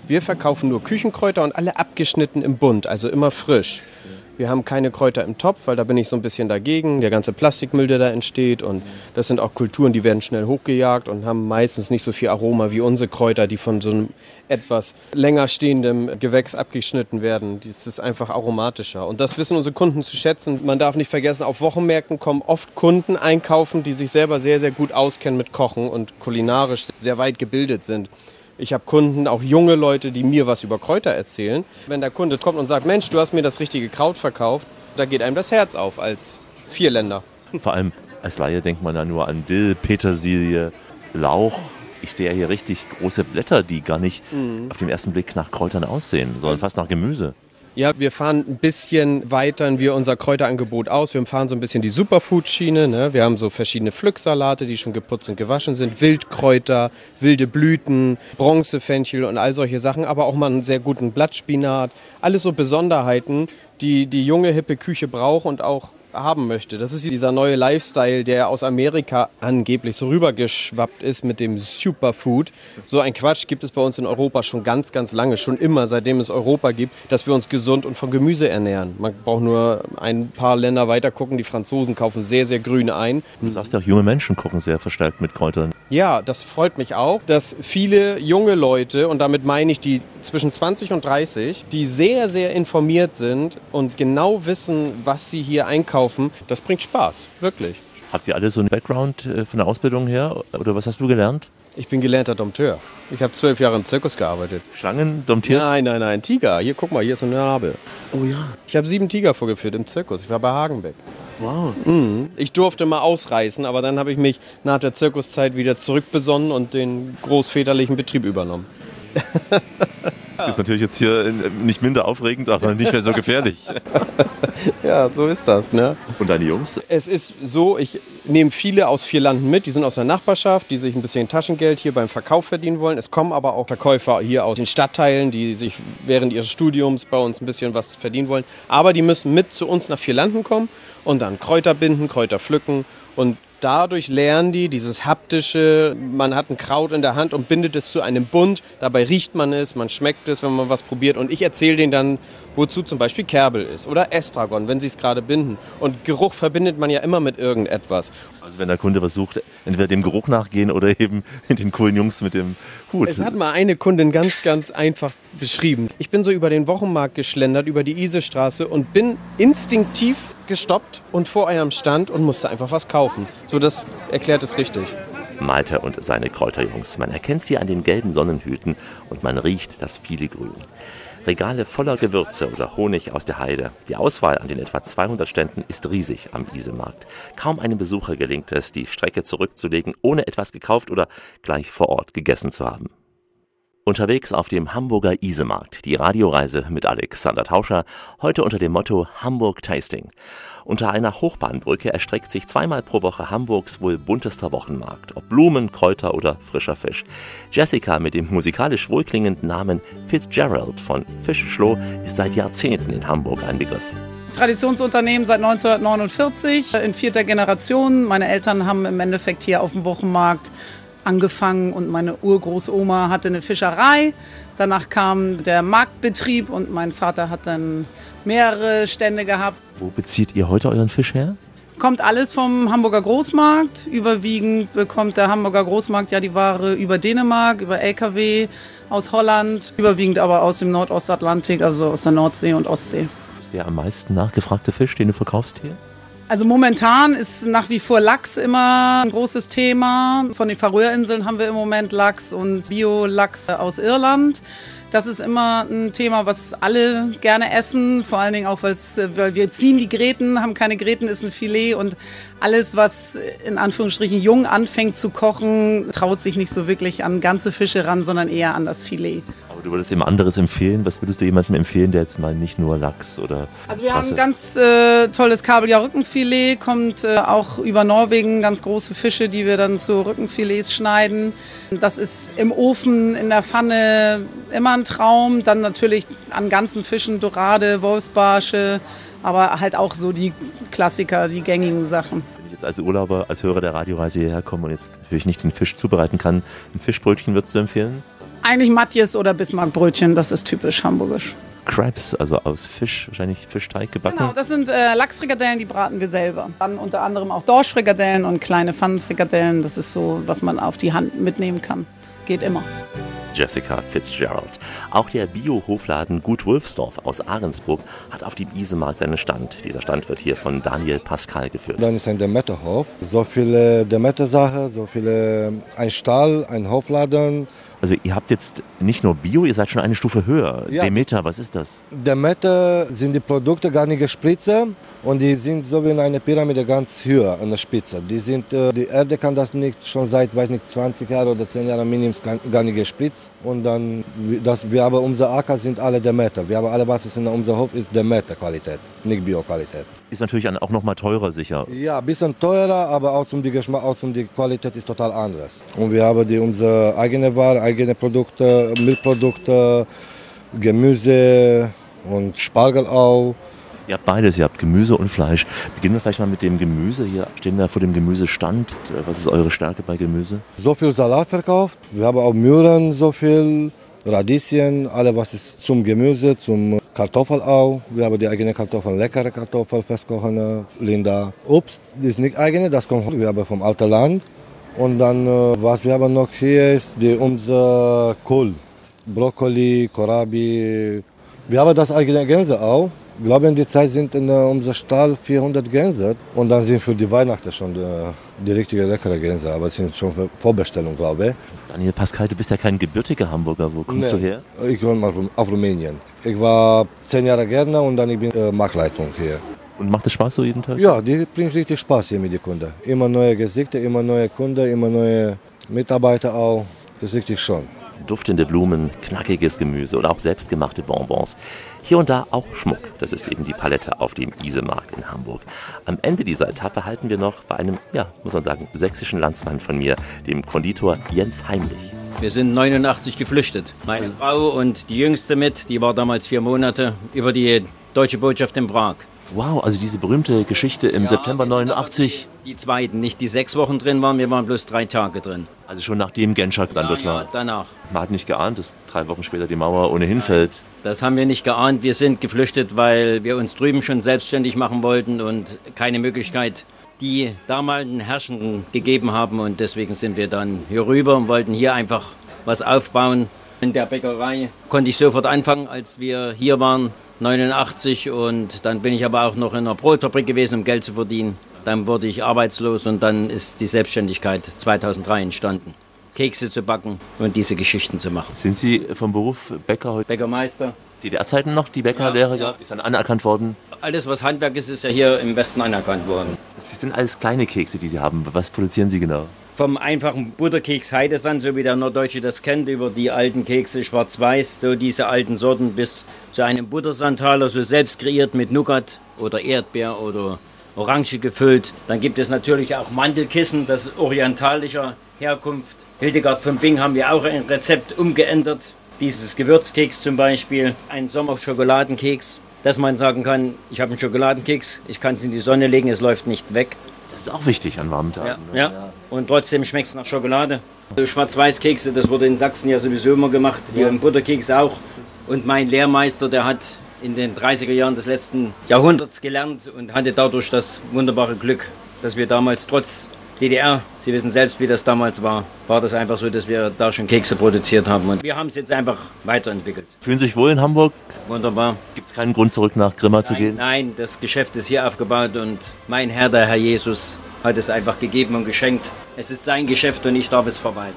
Speaker 9: Wir verkaufen nur Küchenkräuter und alle abgeschnitten im Bund, also immer frisch. Wir haben keine Kräuter im Topf, weil da bin ich so ein bisschen dagegen. Der ganze Plastikmüll, der da entsteht. Und das sind auch Kulturen, die werden schnell hochgejagt und haben meistens nicht so viel Aroma wie unsere Kräuter, die von so einem etwas länger stehendem Gewächs abgeschnitten werden. Das ist einfach aromatischer. Und das wissen unsere Kunden zu schätzen. Man darf nicht vergessen, auf Wochenmärkten kommen oft Kunden einkaufen, die sich selber sehr, sehr gut auskennen mit Kochen und kulinarisch sehr weit gebildet sind. Ich habe Kunden, auch junge Leute, die mir was über Kräuter erzählen. Wenn der Kunde kommt und sagt, Mensch, du hast mir das richtige Kraut verkauft, da geht einem das Herz auf als Vierländer.
Speaker 3: Vor allem als Laie denkt man da nur an Dill, Petersilie, Lauch. Ich sehe ja hier richtig große Blätter, die gar nicht mhm. auf den ersten Blick nach Kräutern aussehen, sondern fast nach Gemüse.
Speaker 9: Ja, wir fahren ein bisschen weitern wir unser Kräuterangebot aus. Wir fahren so ein bisschen die Superfood-Schiene. Ne? Wir haben so verschiedene Pflücksalate, die schon geputzt und gewaschen sind, Wildkräuter, wilde Blüten, Bronzefenchel und all solche Sachen, aber auch mal einen sehr guten Blattspinat. Alles so Besonderheiten, die die junge, hippe Küche braucht und auch haben möchte. Das ist dieser neue Lifestyle, der aus Amerika angeblich so rübergeschwappt ist mit dem Superfood. So ein Quatsch gibt es bei uns in Europa schon ganz, ganz lange, schon immer, seitdem es Europa gibt, dass wir uns gesund und von Gemüse ernähren. Man braucht nur ein paar Länder weiter gucken. Die Franzosen kaufen sehr, sehr grün ein.
Speaker 3: Du sagst ja auch, junge Menschen kochen sehr verstärkt mit Kräutern.
Speaker 9: Ja, das freut mich auch, dass viele junge Leute, und damit meine ich die zwischen 20 und 30, die sehr, sehr informiert sind und genau wissen, was sie hier einkaufen, das bringt Spaß, wirklich.
Speaker 3: Habt ihr alle so einen Background äh, von der Ausbildung her? Oder was hast du gelernt?
Speaker 9: Ich bin gelernter Dompteur. Ich habe zwölf Jahre im Zirkus gearbeitet.
Speaker 3: Schlangen domptiert?
Speaker 9: Nein, nein, nein, Tiger. Hier, guck mal, hier ist ein Nabel.
Speaker 3: Oh ja.
Speaker 9: Ich habe sieben Tiger vorgeführt im Zirkus. Ich war bei Hagenbeck.
Speaker 3: Wow.
Speaker 9: Mhm. Ich durfte mal ausreißen, aber dann habe ich mich nach der Zirkuszeit wieder zurückbesonnen und den großväterlichen Betrieb übernommen. [laughs]
Speaker 3: Das ist natürlich jetzt hier nicht minder aufregend, aber nicht mehr so gefährlich. [laughs]
Speaker 9: ja, so ist das. Ne?
Speaker 3: Und deine Jungs?
Speaker 9: Es ist so, ich nehme viele aus vier Landen mit. Die sind aus der Nachbarschaft, die sich ein bisschen Taschengeld hier beim Verkauf verdienen wollen. Es kommen aber auch Verkäufer hier aus den Stadtteilen, die sich während ihres Studiums bei uns ein bisschen was verdienen wollen. Aber die müssen mit zu uns nach vier Landen kommen und dann Kräuter binden, Kräuter pflücken und dadurch lernen die dieses haptische, man hat ein Kraut in der Hand und bindet es zu einem Bund, dabei riecht man es, man schmeckt es, wenn man was probiert und ich erzähle denen dann, wozu zum Beispiel Kerbel ist oder Estragon, wenn sie es gerade binden. Und Geruch verbindet man ja immer mit irgendetwas.
Speaker 3: Also wenn der Kunde was sucht, entweder dem Geruch nachgehen oder [laughs] eben den coolen Jungs mit dem Hut.
Speaker 9: Es hat mal eine Kundin ganz, ganz einfach beschrieben. Ich bin so über den Wochenmarkt geschlendert, über die Isestraße und bin instinktiv gestoppt und vor eurem Stand und musste einfach was kaufen. So, das erklärt es richtig.
Speaker 3: Malte und seine Kräuterjungs. Man erkennt sie an den gelben Sonnenhüten und man riecht das viele Grün. Regale voller Gewürze oder Honig aus der Heide. Die Auswahl an den etwa 200 Ständen ist riesig am Isemarkt. Kaum einem Besucher gelingt es, die Strecke zurückzulegen, ohne etwas gekauft oder gleich vor Ort gegessen zu haben. Unterwegs auf dem Hamburger Isemarkt, die Radioreise mit Alexander Tauscher, heute unter dem Motto Hamburg Tasting. Unter einer Hochbahnbrücke erstreckt sich zweimal pro Woche Hamburgs wohl buntester Wochenmarkt, ob Blumen, Kräuter oder frischer Fisch. Jessica mit dem musikalisch wohlklingenden Namen Fitzgerald von Fischschloh ist seit Jahrzehnten in Hamburg ein Begriff.
Speaker 15: Traditionsunternehmen seit 1949 in vierter Generation. Meine Eltern haben im Endeffekt hier auf dem Wochenmarkt angefangen und meine Urgroßoma hatte eine Fischerei. Danach kam der Marktbetrieb und mein Vater hat dann mehrere Stände gehabt.
Speaker 3: Wo bezieht ihr heute euren Fisch her?
Speaker 15: Kommt alles vom Hamburger Großmarkt. Überwiegend bekommt der Hamburger Großmarkt ja die Ware über Dänemark, über LKW aus Holland, überwiegend aber aus dem Nordostatlantik, also aus der Nordsee und Ostsee.
Speaker 3: Ist der am meisten nachgefragte Fisch, den du verkaufst hier?
Speaker 15: Also momentan ist nach wie vor Lachs immer ein großes Thema. Von den Färöerinseln haben wir im Moment Lachs und Bio-Lachs aus Irland. Das ist immer ein Thema, was alle gerne essen, vor allen Dingen auch, weil wir ziehen die Gräten, haben keine Gräten, ist ein Filet und alles, was in Anführungsstrichen jung anfängt zu kochen, traut sich nicht so wirklich an ganze Fische ran, sondern eher an das Filet.
Speaker 3: Aber du würdest ihm anderes empfehlen. Was würdest du jemandem empfehlen, der jetzt mal nicht nur Lachs oder.
Speaker 15: Also, wir Rasse? haben ein ganz äh, tolles Kabeljau-Rückenfilet, kommt äh, auch über Norwegen, ganz große Fische, die wir dann zu Rückenfilets schneiden. Das ist im Ofen, in der Pfanne immer ein Traum. Dann natürlich an ganzen Fischen Dorade, Wolfsbarsche, aber halt auch so die Klassiker, die gängigen Sachen
Speaker 3: jetzt als Urlauber, als Hörer der Radioreise hierher komme und jetzt natürlich nicht den Fisch zubereiten kann, ein Fischbrötchen würdest du empfehlen?
Speaker 15: Eigentlich Matjes oder Bismarckbrötchen, das ist typisch hamburgisch.
Speaker 3: Crabs, also aus Fisch, wahrscheinlich Fischteig gebacken.
Speaker 15: Genau, das sind äh, Lachsfrikadellen, die braten wir selber. Dann unter anderem auch Dorschfrikadellen und kleine Pfannenfrikadellen. Das ist so, was man auf die Hand mitnehmen kann. Geht immer.
Speaker 3: Jessica Fitzgerald. Auch der Bio-Hofladen Gut Wulfsdorf aus Ahrensburg hat auf dem Isemarkt einen Stand. Dieser Stand wird hier von Daniel Pascal geführt.
Speaker 10: Dann ist ein Demeterhof. So viele Demeter-Sachen, so viele, ein Stall, ein Hofladen,
Speaker 3: also ihr habt jetzt nicht nur Bio, ihr seid schon eine Stufe höher. Ja. Demeter, was ist das?
Speaker 10: Demeter sind die Produkte gar nicht gespritzt und die sind so wie in einer Pyramide ganz höher an der Spitze. Die, sind, äh, die Erde kann das nicht schon seit, weiß nicht, 20 Jahren oder 10 Jahren Minimum gar nicht gespritzt. Und dann, das, wir haben unser Acker sind alle Demeter. Wir haben alle, was ist in unserem Hof, ist Demeter-Qualität, nicht Bio-Qualität.
Speaker 3: Ist natürlich auch noch mal teurer sicher.
Speaker 10: Ja, ein bisschen teurer, aber auch zum die Geschmack, auch zum die Qualität ist total anders. Und wir haben die unsere eigene Ware, eigene Produkte, Milchprodukte, Gemüse und Spargel auch.
Speaker 3: Ihr habt beides, ihr habt Gemüse und Fleisch. Beginnen wir vielleicht mal mit dem Gemüse. Hier stehen wir vor dem Gemüsestand. Was ist eure Stärke bei Gemüse?
Speaker 10: So viel Salat verkauft. Wir haben auch Möhren, so viel Radieschen, alles was ist zum Gemüse, zum Kartoffel auch. Wir haben die eigene Kartoffeln, leckere Kartoffeln, festkochende, Linda. Obst ist nicht eigene, das kommt wir haben vom alten Land. Und dann, äh, was wir haben noch hier ist die, unser Kohl. Brokkoli, Kohlrabi. Wir haben das eigene Gänse auch. Ich glaube, in der Zeit sind in unserem Stall 400 Gänse. Und dann sind für die Weihnachten schon die, die richtige leckere Gänse. Aber es sind schon Vorbestellungen, glaube ich.
Speaker 3: Daniel Pascal, du bist ja kein gebürtiger Hamburger. Wo kommst nee, du her?
Speaker 10: Ich komme aus Rumänien. Ich war zehn Jahre Gärtner und dann ich bin äh, Marktleitung hier.
Speaker 3: Und macht es Spaß so jeden Tag?
Speaker 10: Ja, die bringt richtig Spaß hier mit den Kunden. Immer neue Gesichter, immer neue Kunden, immer neue Mitarbeiter auch. Das ist richtig schon.
Speaker 3: Duftende Blumen, knackiges Gemüse oder auch selbstgemachte Bonbons. Hier und da auch Schmuck. Das ist eben die Palette auf dem Isemarkt in Hamburg. Am Ende dieser Etappe halten wir noch bei einem, ja, muss man sagen, sächsischen Landsmann von mir, dem Konditor Jens Heimlich.
Speaker 11: Wir sind 89 geflüchtet. Meine Frau und die Jüngste mit, die war damals vier Monate, über die deutsche Botschaft in Prag.
Speaker 3: Wow, also diese berühmte Geschichte im
Speaker 11: Ja,
Speaker 3: September
Speaker 11: wir sind
Speaker 3: 89.
Speaker 11: Die zweiten, nicht die sechs Wochen drin waren, wir waren bloß drei Tage drin.
Speaker 3: Also schon nachdem Genschak dann
Speaker 11: Ja,
Speaker 3: dort
Speaker 11: ja,
Speaker 3: war.
Speaker 11: danach.
Speaker 3: Man hat nicht geahnt, dass drei Wochen später die Mauer ohnehin fällt.
Speaker 11: Das haben wir nicht geahnt. Wir sind geflüchtet, weil wir uns drüben schon selbstständig machen wollten und keine Möglichkeit die damaligen Herrschenden gegeben haben. Und deswegen sind wir dann hier rüber und wollten hier einfach was aufbauen. In der Bäckerei konnte ich sofort anfangen, als wir hier waren, 89. Und dann bin ich aber auch noch in einer Brotfabrik gewesen, um Geld zu verdienen. Dann wurde ich arbeitslos und dann ist die Selbstständigkeit 2003 entstanden. Kekse zu backen und diese Geschichten zu machen.
Speaker 3: Sind Sie vom Beruf Bäcker heute?
Speaker 11: Bäckermeister.
Speaker 3: DDR-Zeiten noch, die Bäckerlehre gab? Ist dann anerkannt worden?
Speaker 11: Alles, was Handwerk ist, ist ja hier im Westen anerkannt worden.
Speaker 3: Das sind alles kleine Kekse, die Sie haben. Was produzieren Sie genau?
Speaker 11: Vom einfachen Butterkeks Heidesand, so wie der Norddeutsche das kennt, über die alten Kekse schwarz-weiß, so diese alten Sorten, bis zu einem Buttersandtaler, so selbst kreiert mit Nougat oder Erdbeer oder Orange gefüllt. Dann gibt es natürlich auch Mandelkissen, das ist orientalischer Herkunft. Hildegard von Bing haben wir auch ein Rezept umgeändert. Dieses Gewürzkeks zum Beispiel, ein Sommerschokoladenkeks, dass man sagen kann, ich habe einen Schokoladenkeks, ich kann es in die Sonne legen, es läuft nicht weg.
Speaker 3: Das ist auch wichtig an warmen Tagen.
Speaker 11: Ja, ja. Und trotzdem schmeckt es nach Schokolade. So Schwarz-Weiß-Kekse, das wurde in Sachsen ja sowieso immer gemacht, die ja. Butterkekse auch. Und mein Lehrmeister, der hat in den 30er Jahren des letzten Jahrhunderts gelernt und hatte dadurch das wunderbare Glück, dass wir damals trotz DDR, Sie wissen selbst, wie das damals war, war das einfach so, dass wir da schon Kekse produziert haben. Und wir haben es jetzt einfach weiterentwickelt.
Speaker 3: Fühlen Sie sich wohl in Hamburg?
Speaker 11: Wunderbar.
Speaker 3: Gibt es keinen Grund, zurück nach Grimma zu
Speaker 11: Nein,
Speaker 3: gehen?
Speaker 11: nein, das Geschäft ist hier aufgebaut und mein Herr, der Herr Jesus, hat es einfach gegeben und geschenkt. Es ist sein Geschäft und ich darf es verwalten.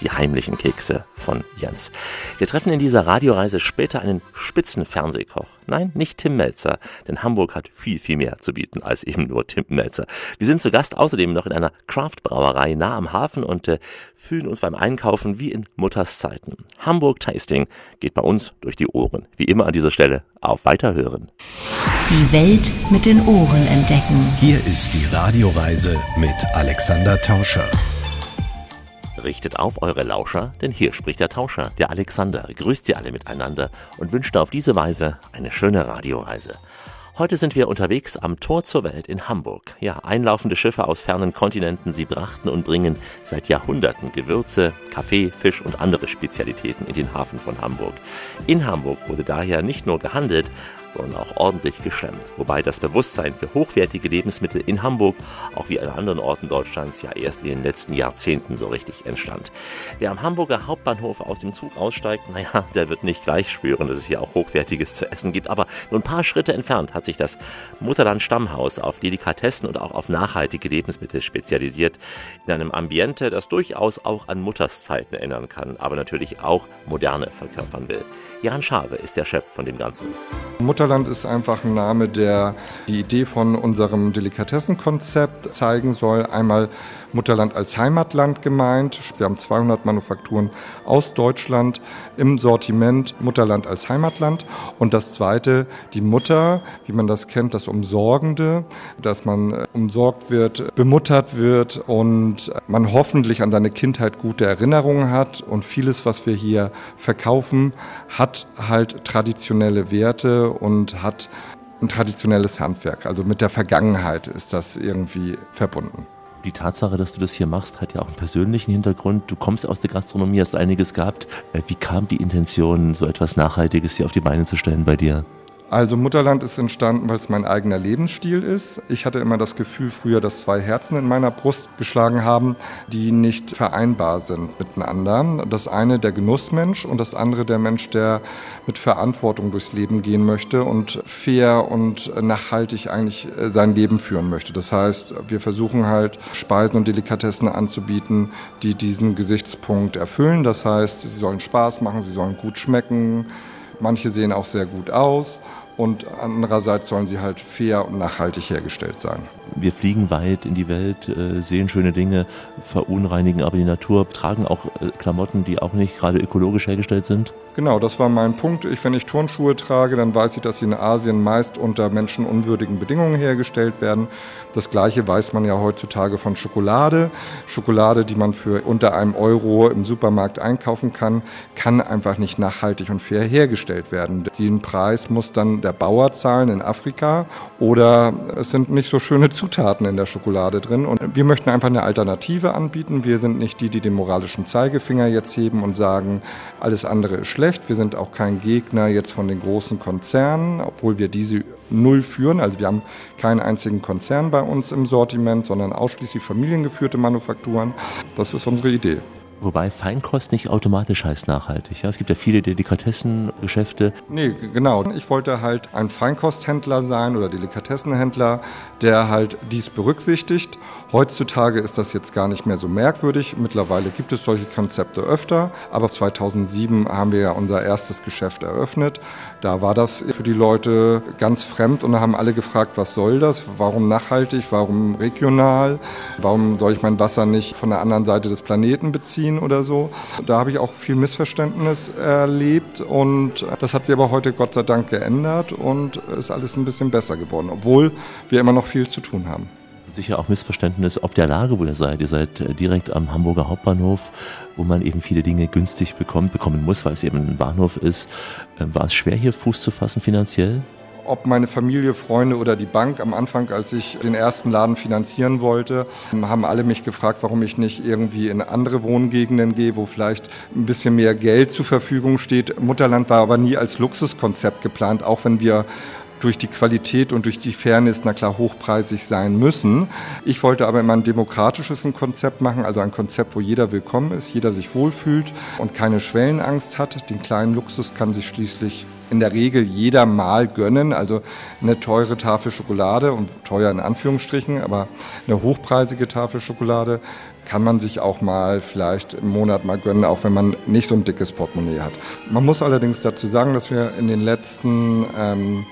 Speaker 3: Die heimlichen Kekse von Jens. Wir treffen in dieser Radioreise später einen Spitzenfernsehkoch. Nein, nicht Tim Melzer, denn Hamburg hat viel, viel mehr zu bieten als eben nur Tim Melzer. Wir sind zu Gast außerdem noch in einer Craft-Brauerei nah am Hafen und äh, fühlen uns beim Einkaufen wie in Mutters Zeiten. Hamburg Tasting geht bei uns durch die Ohren. Wie immer an dieser Stelle auf Weiterhören.
Speaker 1: Die Welt mit den Ohren entdecken.
Speaker 2: Hier ist die Radioreise mit Alexander Tauscher.
Speaker 3: Richtet auf eure Lauscher, denn hier spricht der Tauscher, der Alexander, grüßt sie alle miteinander und wünscht auf diese Weise eine schöne Radioreise. Heute sind wir unterwegs am Tor zur Welt in Hamburg. Ja, einlaufende Schiffe aus fernen Kontinenten, sie brachten und bringen seit Jahrhunderten Gewürze, Kaffee, Fisch und andere Spezialitäten in den Hafen von Hamburg. In Hamburg wurde daher nicht nur gehandelt, sondern auch ordentlich geschämt. Wobei das Bewusstsein für hochwertige Lebensmittel in Hamburg, auch wie an anderen Orten Deutschlands, ja erst in den letzten Jahrzehnten so richtig entstand. Wer am Hamburger Hauptbahnhof aus dem Zug aussteigt, naja, der wird nicht gleich spüren, dass es hier auch hochwertiges zu essen gibt. Aber nur ein paar Schritte entfernt hat sich das Mutterland Stammhaus auf Delikatessen und auch auf nachhaltige Lebensmittel spezialisiert. In einem Ambiente, das durchaus auch an Mutters Zeiten erinnern kann, aber natürlich auch moderne verkörpern will. Jan Schabe ist der Chef von dem Ganzen.
Speaker 5: Mutterland ist einfach ein Name, der die Idee von unserem Delikatessenkonzept zeigen soll. Einmal Mutterland als Heimatland gemeint. Wir haben 200 Manufakturen aus Deutschland im Sortiment Mutterland als Heimatland. Und das zweite, die Mutter, wie man das kennt, das Umsorgende, dass man umsorgt wird, bemuttert wird und man hoffentlich an seine Kindheit gute Erinnerungen hat. Und vieles, was wir hier verkaufen, hat halt traditionelle Werte und hat ein traditionelles Handwerk. Also mit der Vergangenheit ist das irgendwie verbunden.
Speaker 3: Die Tatsache, dass du das hier machst, hat ja auch einen persönlichen Hintergrund. Du kommst aus der Gastronomie, hast einiges gehabt. Wie kam die Intention, so etwas Nachhaltiges hier auf die Beine zu stellen bei dir?
Speaker 5: Also Mutterland ist entstanden, weil es mein eigener Lebensstil ist. Ich hatte immer das Gefühl früher, dass zwei Herzen in meiner Brust geschlagen haben, die nicht vereinbar sind miteinander. Das eine der Genussmensch und das andere der Mensch, der mit Verantwortung durchs Leben gehen möchte und fair und nachhaltig eigentlich sein Leben führen möchte. Das heißt, wir versuchen halt Speisen und Delikatessen anzubieten, die diesen Gesichtspunkt erfüllen. Das heißt, sie sollen Spaß machen, sie sollen gut schmecken. Manche sehen auch sehr gut aus und andererseits sollen sie halt fair und nachhaltig hergestellt sein.
Speaker 3: Wir fliegen weit in die Welt, äh, sehen schöne Dinge, verunreinigen aber die Natur, tragen auch äh, Klamotten, die auch nicht gerade ökologisch hergestellt sind.
Speaker 5: Genau, das war mein Punkt. Ich, wenn ich Turnschuhe trage, dann weiß ich, dass sie in Asien meist unter menschenunwürdigen Bedingungen hergestellt werden. Das gleiche weiß man ja heutzutage von Schokolade. Schokolade, die man für unter einem Euro im Supermarkt einkaufen kann, kann einfach nicht nachhaltig und fair hergestellt werden. Den Preis muss dann der Bauer zahlen in Afrika oder es sind nicht so schöne [laughs] Zutaten in der Schokolade drin. Und wir möchten einfach eine Alternative anbieten. Wir sind nicht die, die den moralischen Zeigefinger jetzt heben und sagen, alles andere ist schlecht. Wir sind auch kein Gegner jetzt von den großen Konzernen, obwohl wir diese null führen. Also wir haben keinen einzigen Konzern bei uns im Sortiment, sondern ausschließlich familiengeführte Manufakturen. Das ist unsere Idee.
Speaker 3: Wobei Feinkost nicht automatisch heißt nachhaltig. Ja, es gibt ja viele Delikatessengeschäfte.
Speaker 5: Nee, genau. Ich wollte halt ein Feinkosthändler sein oder Delikatessenhändler, der halt dies berücksichtigt. Heutzutage ist das jetzt gar nicht mehr so merkwürdig. Mittlerweile gibt es solche Konzepte öfter. Aber 2007 haben wir ja unser erstes Geschäft eröffnet. Da war das für die Leute ganz fremd und da haben alle gefragt, was soll das? Warum nachhaltig? Warum regional? Warum soll ich mein Wasser nicht von der anderen Seite des Planeten beziehen oder so? Da habe ich auch viel Missverständnis erlebt und das hat sich aber heute Gott sei Dank geändert und ist alles ein bisschen besser geworden, obwohl wir immer noch viel zu tun haben
Speaker 3: sicher auch Missverständnis ob der Lage, wo ihr seid. Ihr seid äh, direkt am Hamburger Hauptbahnhof, wo man eben viele Dinge günstig bekommt, bekommen muss, weil es eben ein Bahnhof ist. Äh, war es schwer, hier Fuß zu fassen finanziell?
Speaker 5: ob meine Familie, Freunde oder die Bank am Anfang, als ich den ersten Laden finanzieren wollte, haben alle mich gefragt, warum ich nicht irgendwie in andere Wohngegenden gehe, wo vielleicht ein bisschen mehr Geld zur Verfügung steht. Mutterland war aber nie als Luxuskonzept geplant, auch wenn wir durch die Qualität und durch die Fairness, na klar, hochpreisig sein müssen. Ich wollte aber immer ein demokratisches Konzept machen, also ein Konzept, wo jeder willkommen ist, jeder sich wohlfühlt und keine Schwellenangst hat. Den kleinen Luxus kann sich schließlich in der Regel jeder mal gönnen. Also eine teure Tafel Schokolade und teuer in Anführungsstrichen, aber eine hochpreisige Tafel Schokolade kann man sich auch mal vielleicht im Monat mal gönnen, auch wenn man nicht so ein dickes Portemonnaie hat. Man muss allerdings dazu sagen, dass wir in den letzten ähm,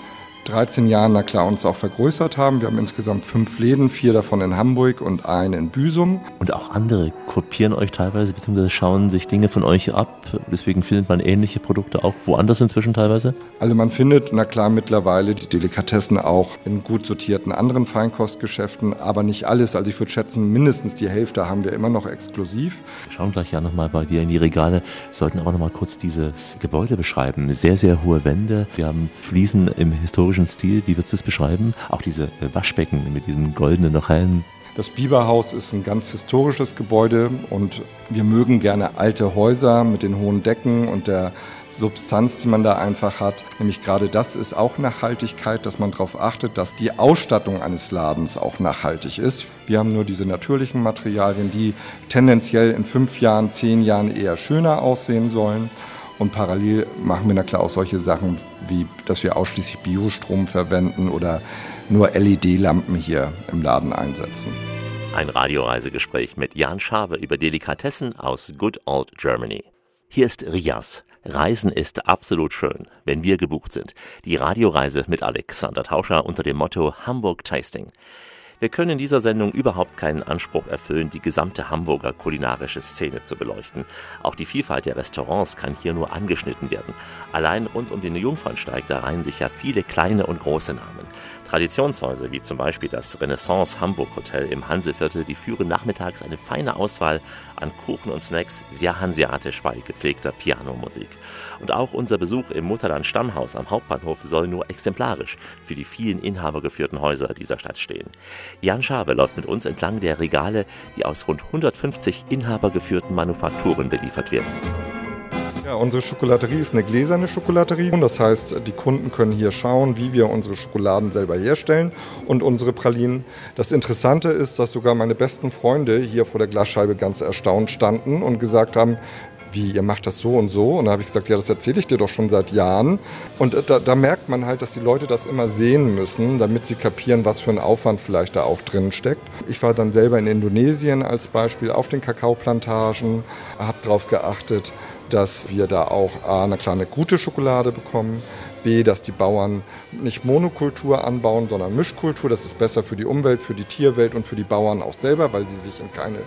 Speaker 5: 13 Jahren, na klar, uns auch vergrößert haben. Wir haben insgesamt fünf Läden, vier davon in Hamburg und einen in Büsum.
Speaker 3: Und auch andere kopieren euch teilweise, beziehungsweise schauen sich Dinge von euch ab. Deswegen findet man ähnliche Produkte auch woanders inzwischen teilweise?
Speaker 5: Also man findet, na klar, mittlerweile die Delikatessen auch in gut sortierten anderen Feinkostgeschäften, aber nicht alles. Also ich würde schätzen, mindestens die Hälfte haben wir immer noch exklusiv.
Speaker 3: Wir schauen gleich ja nochmal bei dir in die Regale, sollten auch nochmal kurz dieses Gebäude beschreiben. Sehr, sehr hohe Wände. Wir haben Fliesen im historischen historischen Stil, wie würdest du es beschreiben? Auch diese äh, Waschbecken mit diesen goldenen noch hellen.
Speaker 5: Das Biberhaus ist ein ganz historisches Gebäude und wir mögen gerne alte Häuser mit den hohen Decken und der Substanz, die man da einfach hat. Nämlich gerade das ist auch Nachhaltigkeit, dass man darauf achtet, dass die Ausstattung eines Ladens auch nachhaltig ist. Wir haben nur diese natürlichen Materialien, die tendenziell in fünf Jahren, zehn Jahren eher schöner aussehen sollen. Und parallel machen wir na klar auch solche Sachen, wie dass wir ausschließlich Biostrom verwenden oder nur LED-Lampen hier im Laden einsetzen.
Speaker 3: Ein Radioreisegespräch mit Jan Schabe über Delikatessen aus Good Old Germany. Hier ist Rias. Reisen ist absolut schön, wenn wir gebucht sind. Die Radioreise mit Alexander Tauscher unter dem Motto Hamburg Tasting. Wir können in dieser Sendung überhaupt keinen Anspruch erfüllen, die gesamte Hamburger kulinarische Szene zu beleuchten. Auch die Vielfalt der Restaurants kann hier nur angeschnitten werden. Allein rund um den Jungfernsteig, da reihen sich ja viele kleine und große Namen. Traditionshäuser wie zum Beispiel das Renaissance Hamburg Hotel im Hanseviertel, die führen nachmittags eine feine Auswahl an Kuchen und Snacks, sehr hanseatisch bei gepflegter Pianomusik. Und auch unser Besuch im Mutterland Stammhaus am Hauptbahnhof soll nur exemplarisch für die vielen inhabergeführten Häuser dieser Stadt stehen. Jan Schabe läuft mit uns entlang der Regale, die aus rund 150 inhabergeführten Manufakturen beliefert werden.
Speaker 5: Ja, unsere Schokolaterie ist eine gläserne Schokolaterie. Das heißt, die Kunden können hier schauen, wie wir unsere Schokoladen selber herstellen und unsere Pralinen. Das Interessante ist, dass sogar meine besten Freunde hier vor der Glasscheibe ganz erstaunt standen und gesagt haben, wie, ihr macht das so und so? Und da habe ich gesagt, ja, das erzähle ich dir doch schon seit Jahren. Und da, da, merkt man halt, dass die Leute das immer sehen müssen, damit sie kapieren, was für ein Aufwand vielleicht da auch drin steckt. Ich war dann selber in Indonesien als Beispiel auf den Kakaoplantagen, habe darauf geachtet, dass wir da auch A, eine kleine gute Schokolade bekommen, B, dass die Bauern nicht Monokultur anbauen, sondern Mischkultur. Das ist besser für die Umwelt, für die Tierwelt und für die Bauern auch selber, weil sie sich in keine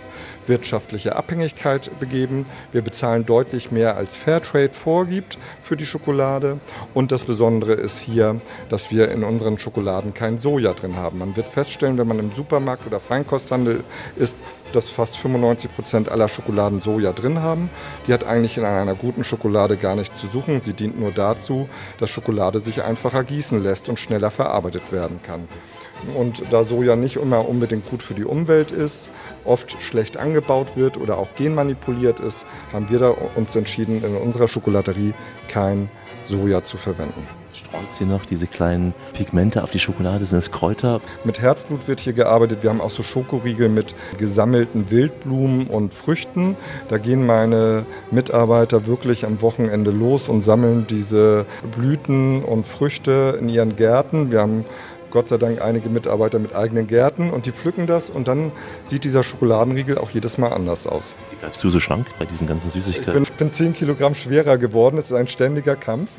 Speaker 5: wirtschaftliche Abhängigkeit begeben. Wir bezahlen deutlich mehr als Fairtrade vorgibt für die Schokolade. Und das Besondere ist hier, dass wir in unseren Schokoladen kein Soja drin haben. Man wird feststellen, wenn man im Supermarkt oder Feinkosthandel ist, dass fast 95 Prozent aller Schokoladen Soja drin haben. Die hat eigentlich in einer guten Schokolade gar nichts zu suchen. Sie dient nur dazu, dass Schokolade sich einfacher gießen lässt und schneller verarbeitet werden kann. Und da Soja nicht immer unbedingt gut für die Umwelt ist, oft schlecht angebaut wird oder auch genmanipuliert ist, haben wir uns entschieden, in unserer Schokolaterie kein Soja zu verwenden.
Speaker 3: Streut sie noch diese kleinen Pigmente auf die Schokolade? Sind es Kräuter?
Speaker 5: Mit Herzblut wird hier gearbeitet. Wir haben auch so Schokoriegel mit gesammelten Wildblumen und Früchten. Da gehen meine Mitarbeiter wirklich am Wochenende los und sammeln diese Blüten und Früchte in ihren Gärten. Wir haben Gott sei Dank einige Mitarbeiter mit eigenen Gärten und die pflücken das und dann sieht dieser Schokoladenriegel auch jedes Mal anders aus.
Speaker 3: Wie bleibst du so schlank bei diesen ganzen Süßigkeiten?
Speaker 5: Ich bin, bin 10 Kilogramm schwerer geworden. Es ist ein ständiger Kampf.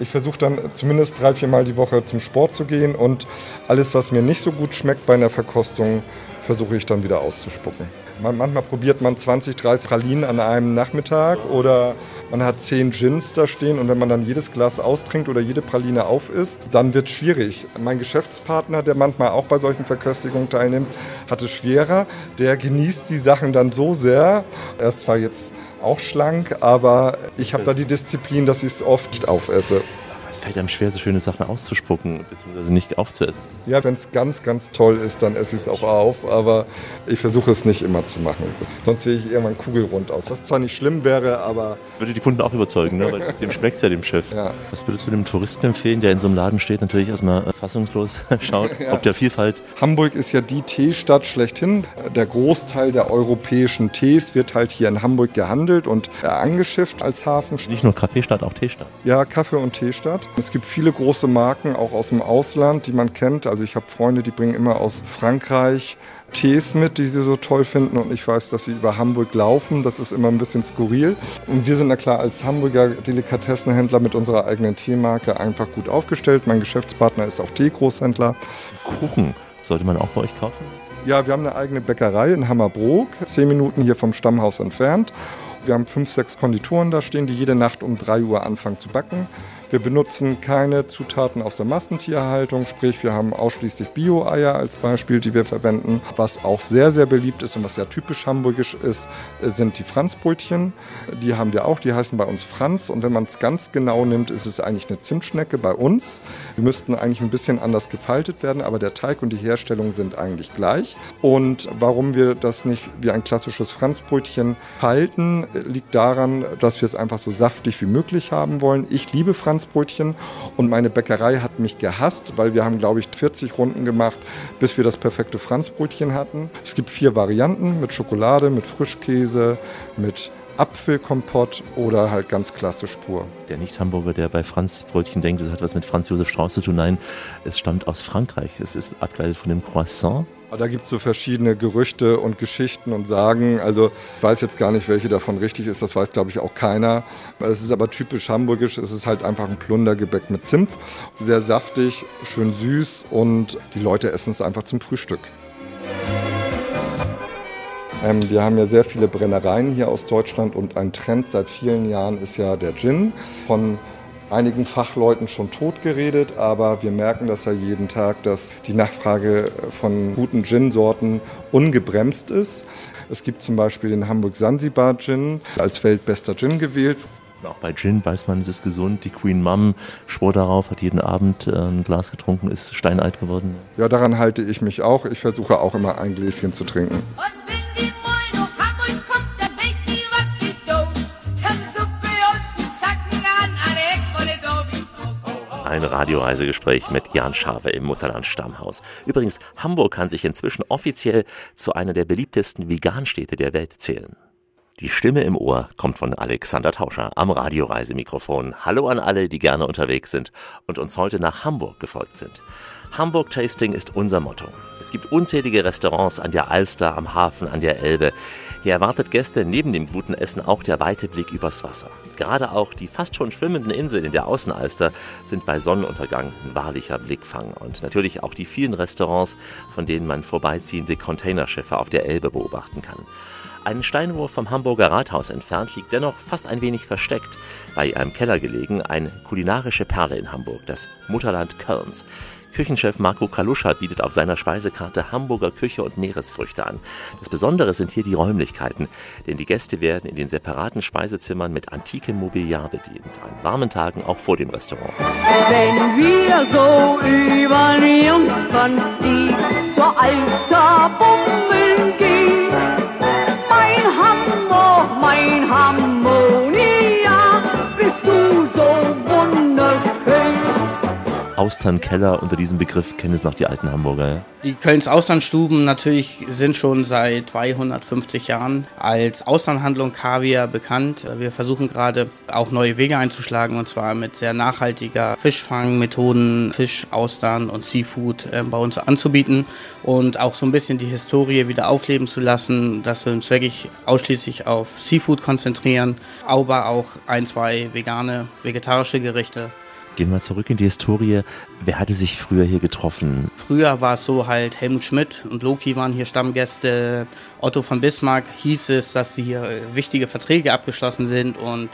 Speaker 5: Ich versuche dann zumindest drei, vier Mal die Woche zum Sport zu gehen und alles, was mir nicht so gut schmeckt bei einer Verkostung, versuche ich dann wieder auszuspucken. Manchmal probiert man 20, 30 Pralinen an einem Nachmittag oder man hat zehn Gins da stehen und wenn man dann jedes Glas austrinkt oder jede Praline aufisst, dann wird es schwierig. Mein Geschäftspartner, der manchmal auch bei solchen Verköstigungen teilnimmt, hat es schwerer. Der genießt die Sachen dann so sehr. Er ist zwar jetzt auch schlank, aber ich habe da die Disziplin, dass ich es oft nicht aufesse
Speaker 3: fällt einem schwer, so schöne Sachen auszuspucken, beziehungsweise nicht aufzuessen.
Speaker 5: Ja, wenn es ganz, ganz toll ist, dann esse ich es auch auf, aber ich versuche es nicht immer zu machen. Sonst sehe ich irgendwann kugelrund aus, was zwar nicht schlimm wäre, aber...
Speaker 3: Würde die Kunden auch überzeugen, ne? weil dem schmeckt ja dem Chef. Ja. Was würdest du dem Touristen empfehlen, der in so einem Laden steht, natürlich erstmal äh, fassungslos [laughs] schaut, ja. ob der Vielfalt...
Speaker 5: Hamburg ist ja die Teestadt schlechthin. Der Großteil der europäischen Tees wird halt hier in Hamburg gehandelt und angeschifft als Hafen.
Speaker 3: Nicht nur Kaffeestadt, auch Teestadt.
Speaker 5: Ja, Kaffee- und Teestadt. Es gibt viele große Marken, auch aus dem Ausland, die man kennt. Also ich habe Freunde, die bringen immer aus Frankreich Tees mit, die sie so toll finden. Und ich weiß, dass sie über Hamburg laufen. Das ist immer ein bisschen skurril. Und wir sind na klar als Hamburger Delikatessenhändler mit unserer eigenen Teemarke einfach gut aufgestellt. Mein Geschäftspartner ist auch Teegroßhändler.
Speaker 3: Kuchen sollte man auch bei euch kaufen?
Speaker 5: Ja, wir haben eine eigene Bäckerei in Hammerbrook, zehn Minuten hier vom Stammhaus entfernt. Wir haben fünf, sechs Konditoren da stehen, die jede Nacht um drei Uhr anfangen zu backen. Wir benutzen keine Zutaten aus der Massentierhaltung, sprich wir haben ausschließlich Bio-Eier als Beispiel, die wir verwenden. Was auch sehr, sehr beliebt ist und was ja typisch hamburgisch ist, sind die Franzbrötchen. Die haben wir auch, die heißen bei uns Franz und wenn man es ganz genau nimmt, ist es eigentlich eine Zimtschnecke bei uns. Die müssten eigentlich ein bisschen anders gefaltet werden, aber der Teig und die Herstellung sind eigentlich gleich. Und warum wir das nicht wie ein klassisches Franzbrötchen falten, liegt daran, dass wir es einfach so saftig wie möglich haben wollen. Ich liebe Franzbrötchen. Franzbrötchen und meine Bäckerei hat mich gehasst, weil wir haben, glaube ich, 40 Runden gemacht, bis wir das perfekte Franzbrötchen hatten. Es gibt vier Varianten mit Schokolade, mit Frischkäse, mit Apfelkompott oder halt ganz klassisch pur.
Speaker 3: Der Nicht-Hamburger, der bei Franzbrötchen denkt, das hat was mit Franz Josef Strauß zu tun. Nein, es stammt aus Frankreich. Es ist aktuell von dem Croissant.
Speaker 5: Da gibt es so verschiedene Gerüchte und Geschichten und Sagen. Also ich weiß jetzt gar nicht, welche davon richtig ist. Das weiß, glaube ich, auch keiner. Es ist aber typisch hamburgisch. Es ist halt einfach ein Plundergebäck mit Zimt. Sehr saftig, schön süß und die Leute essen es einfach zum Frühstück. Ähm, wir haben ja sehr viele Brennereien hier aus Deutschland und ein Trend seit vielen Jahren ist ja der Gin. Von einigen Fachleuten schon tot geredet, aber wir merken das ja jeden Tag, dass die Nachfrage von guten Gin-Sorten ungebremst ist. Es gibt zum Beispiel den Hamburg Sansibar Gin als weltbester Gin gewählt.
Speaker 3: Auch bei Gin weiß man, es ist gesund. Die Queen Mum schwor darauf, hat jeden Abend äh, ein Glas getrunken, ist steinalt geworden.
Speaker 5: Ja, daran halte ich mich auch. Ich versuche auch immer ein Gläschen zu trinken.
Speaker 3: Ein Radioreisegespräch mit Jan Schawe im Mutterland Stammhaus. Übrigens, Hamburg kann sich inzwischen offiziell zu einer der beliebtesten Veganstädte der Welt zählen. Die Stimme im Ohr kommt von Alexander Tauscher am Radioreisemikrofon. Hallo an alle, die gerne unterwegs sind und uns heute nach Hamburg gefolgt sind. Hamburg Tasting ist unser Motto. Es gibt unzählige Restaurants an der Alster, am Hafen, an der Elbe. Hier erwartet Gäste neben dem guten Essen auch der weite Blick übers Wasser. Gerade auch die fast schon schwimmenden Inseln in der Außenalster sind bei Sonnenuntergang ein wahrlicher Blickfang. Und natürlich auch die vielen Restaurants, von denen man vorbeiziehende Containerschiffe auf der Elbe beobachten kann. Einen Steinwurf vom Hamburger Rathaus entfernt liegt dennoch fast ein wenig versteckt, bei einem Keller gelegen, eine kulinarische Perle in Hamburg, das Mutterland Kölns. Küchenchef Marco Kaluscha bietet auf seiner Speisekarte Hamburger Küche und Meeresfrüchte an. Das Besondere sind hier die Räumlichkeiten, denn die Gäste werden in den separaten Speisezimmern mit antikem Mobiliar bedient, an warmen Tagen auch vor dem Restaurant.
Speaker 16: Wenn wir so über den Jungfernstieg zur Alster gehen, mein Hamburg, mein Harmonia,
Speaker 3: Austernkeller, unter diesem Begriff kennen es noch die alten Hamburger. Ja?
Speaker 6: Die Kölns Austernstuben natürlich sind schon seit 250 Jahren als Austernhandlung Kaviar bekannt. Wir versuchen gerade auch neue Wege einzuschlagen und zwar mit sehr nachhaltiger Fischfangmethoden, Fisch, Austern und Seafood äh, bei uns anzubieten und auch so ein bisschen die Historie wieder aufleben zu lassen, dass wir uns wirklich ausschließlich auf Seafood konzentrieren, aber auch ein, zwei vegane, vegetarische Gerichte.
Speaker 3: Gehen wir zurück in die Historie. Wer hatte sich früher hier getroffen?
Speaker 6: Früher war es so halt, Helmut Schmidt und Loki waren hier Stammgäste. Otto von Bismarck hieß es, dass hier wichtige Verträge abgeschlossen sind und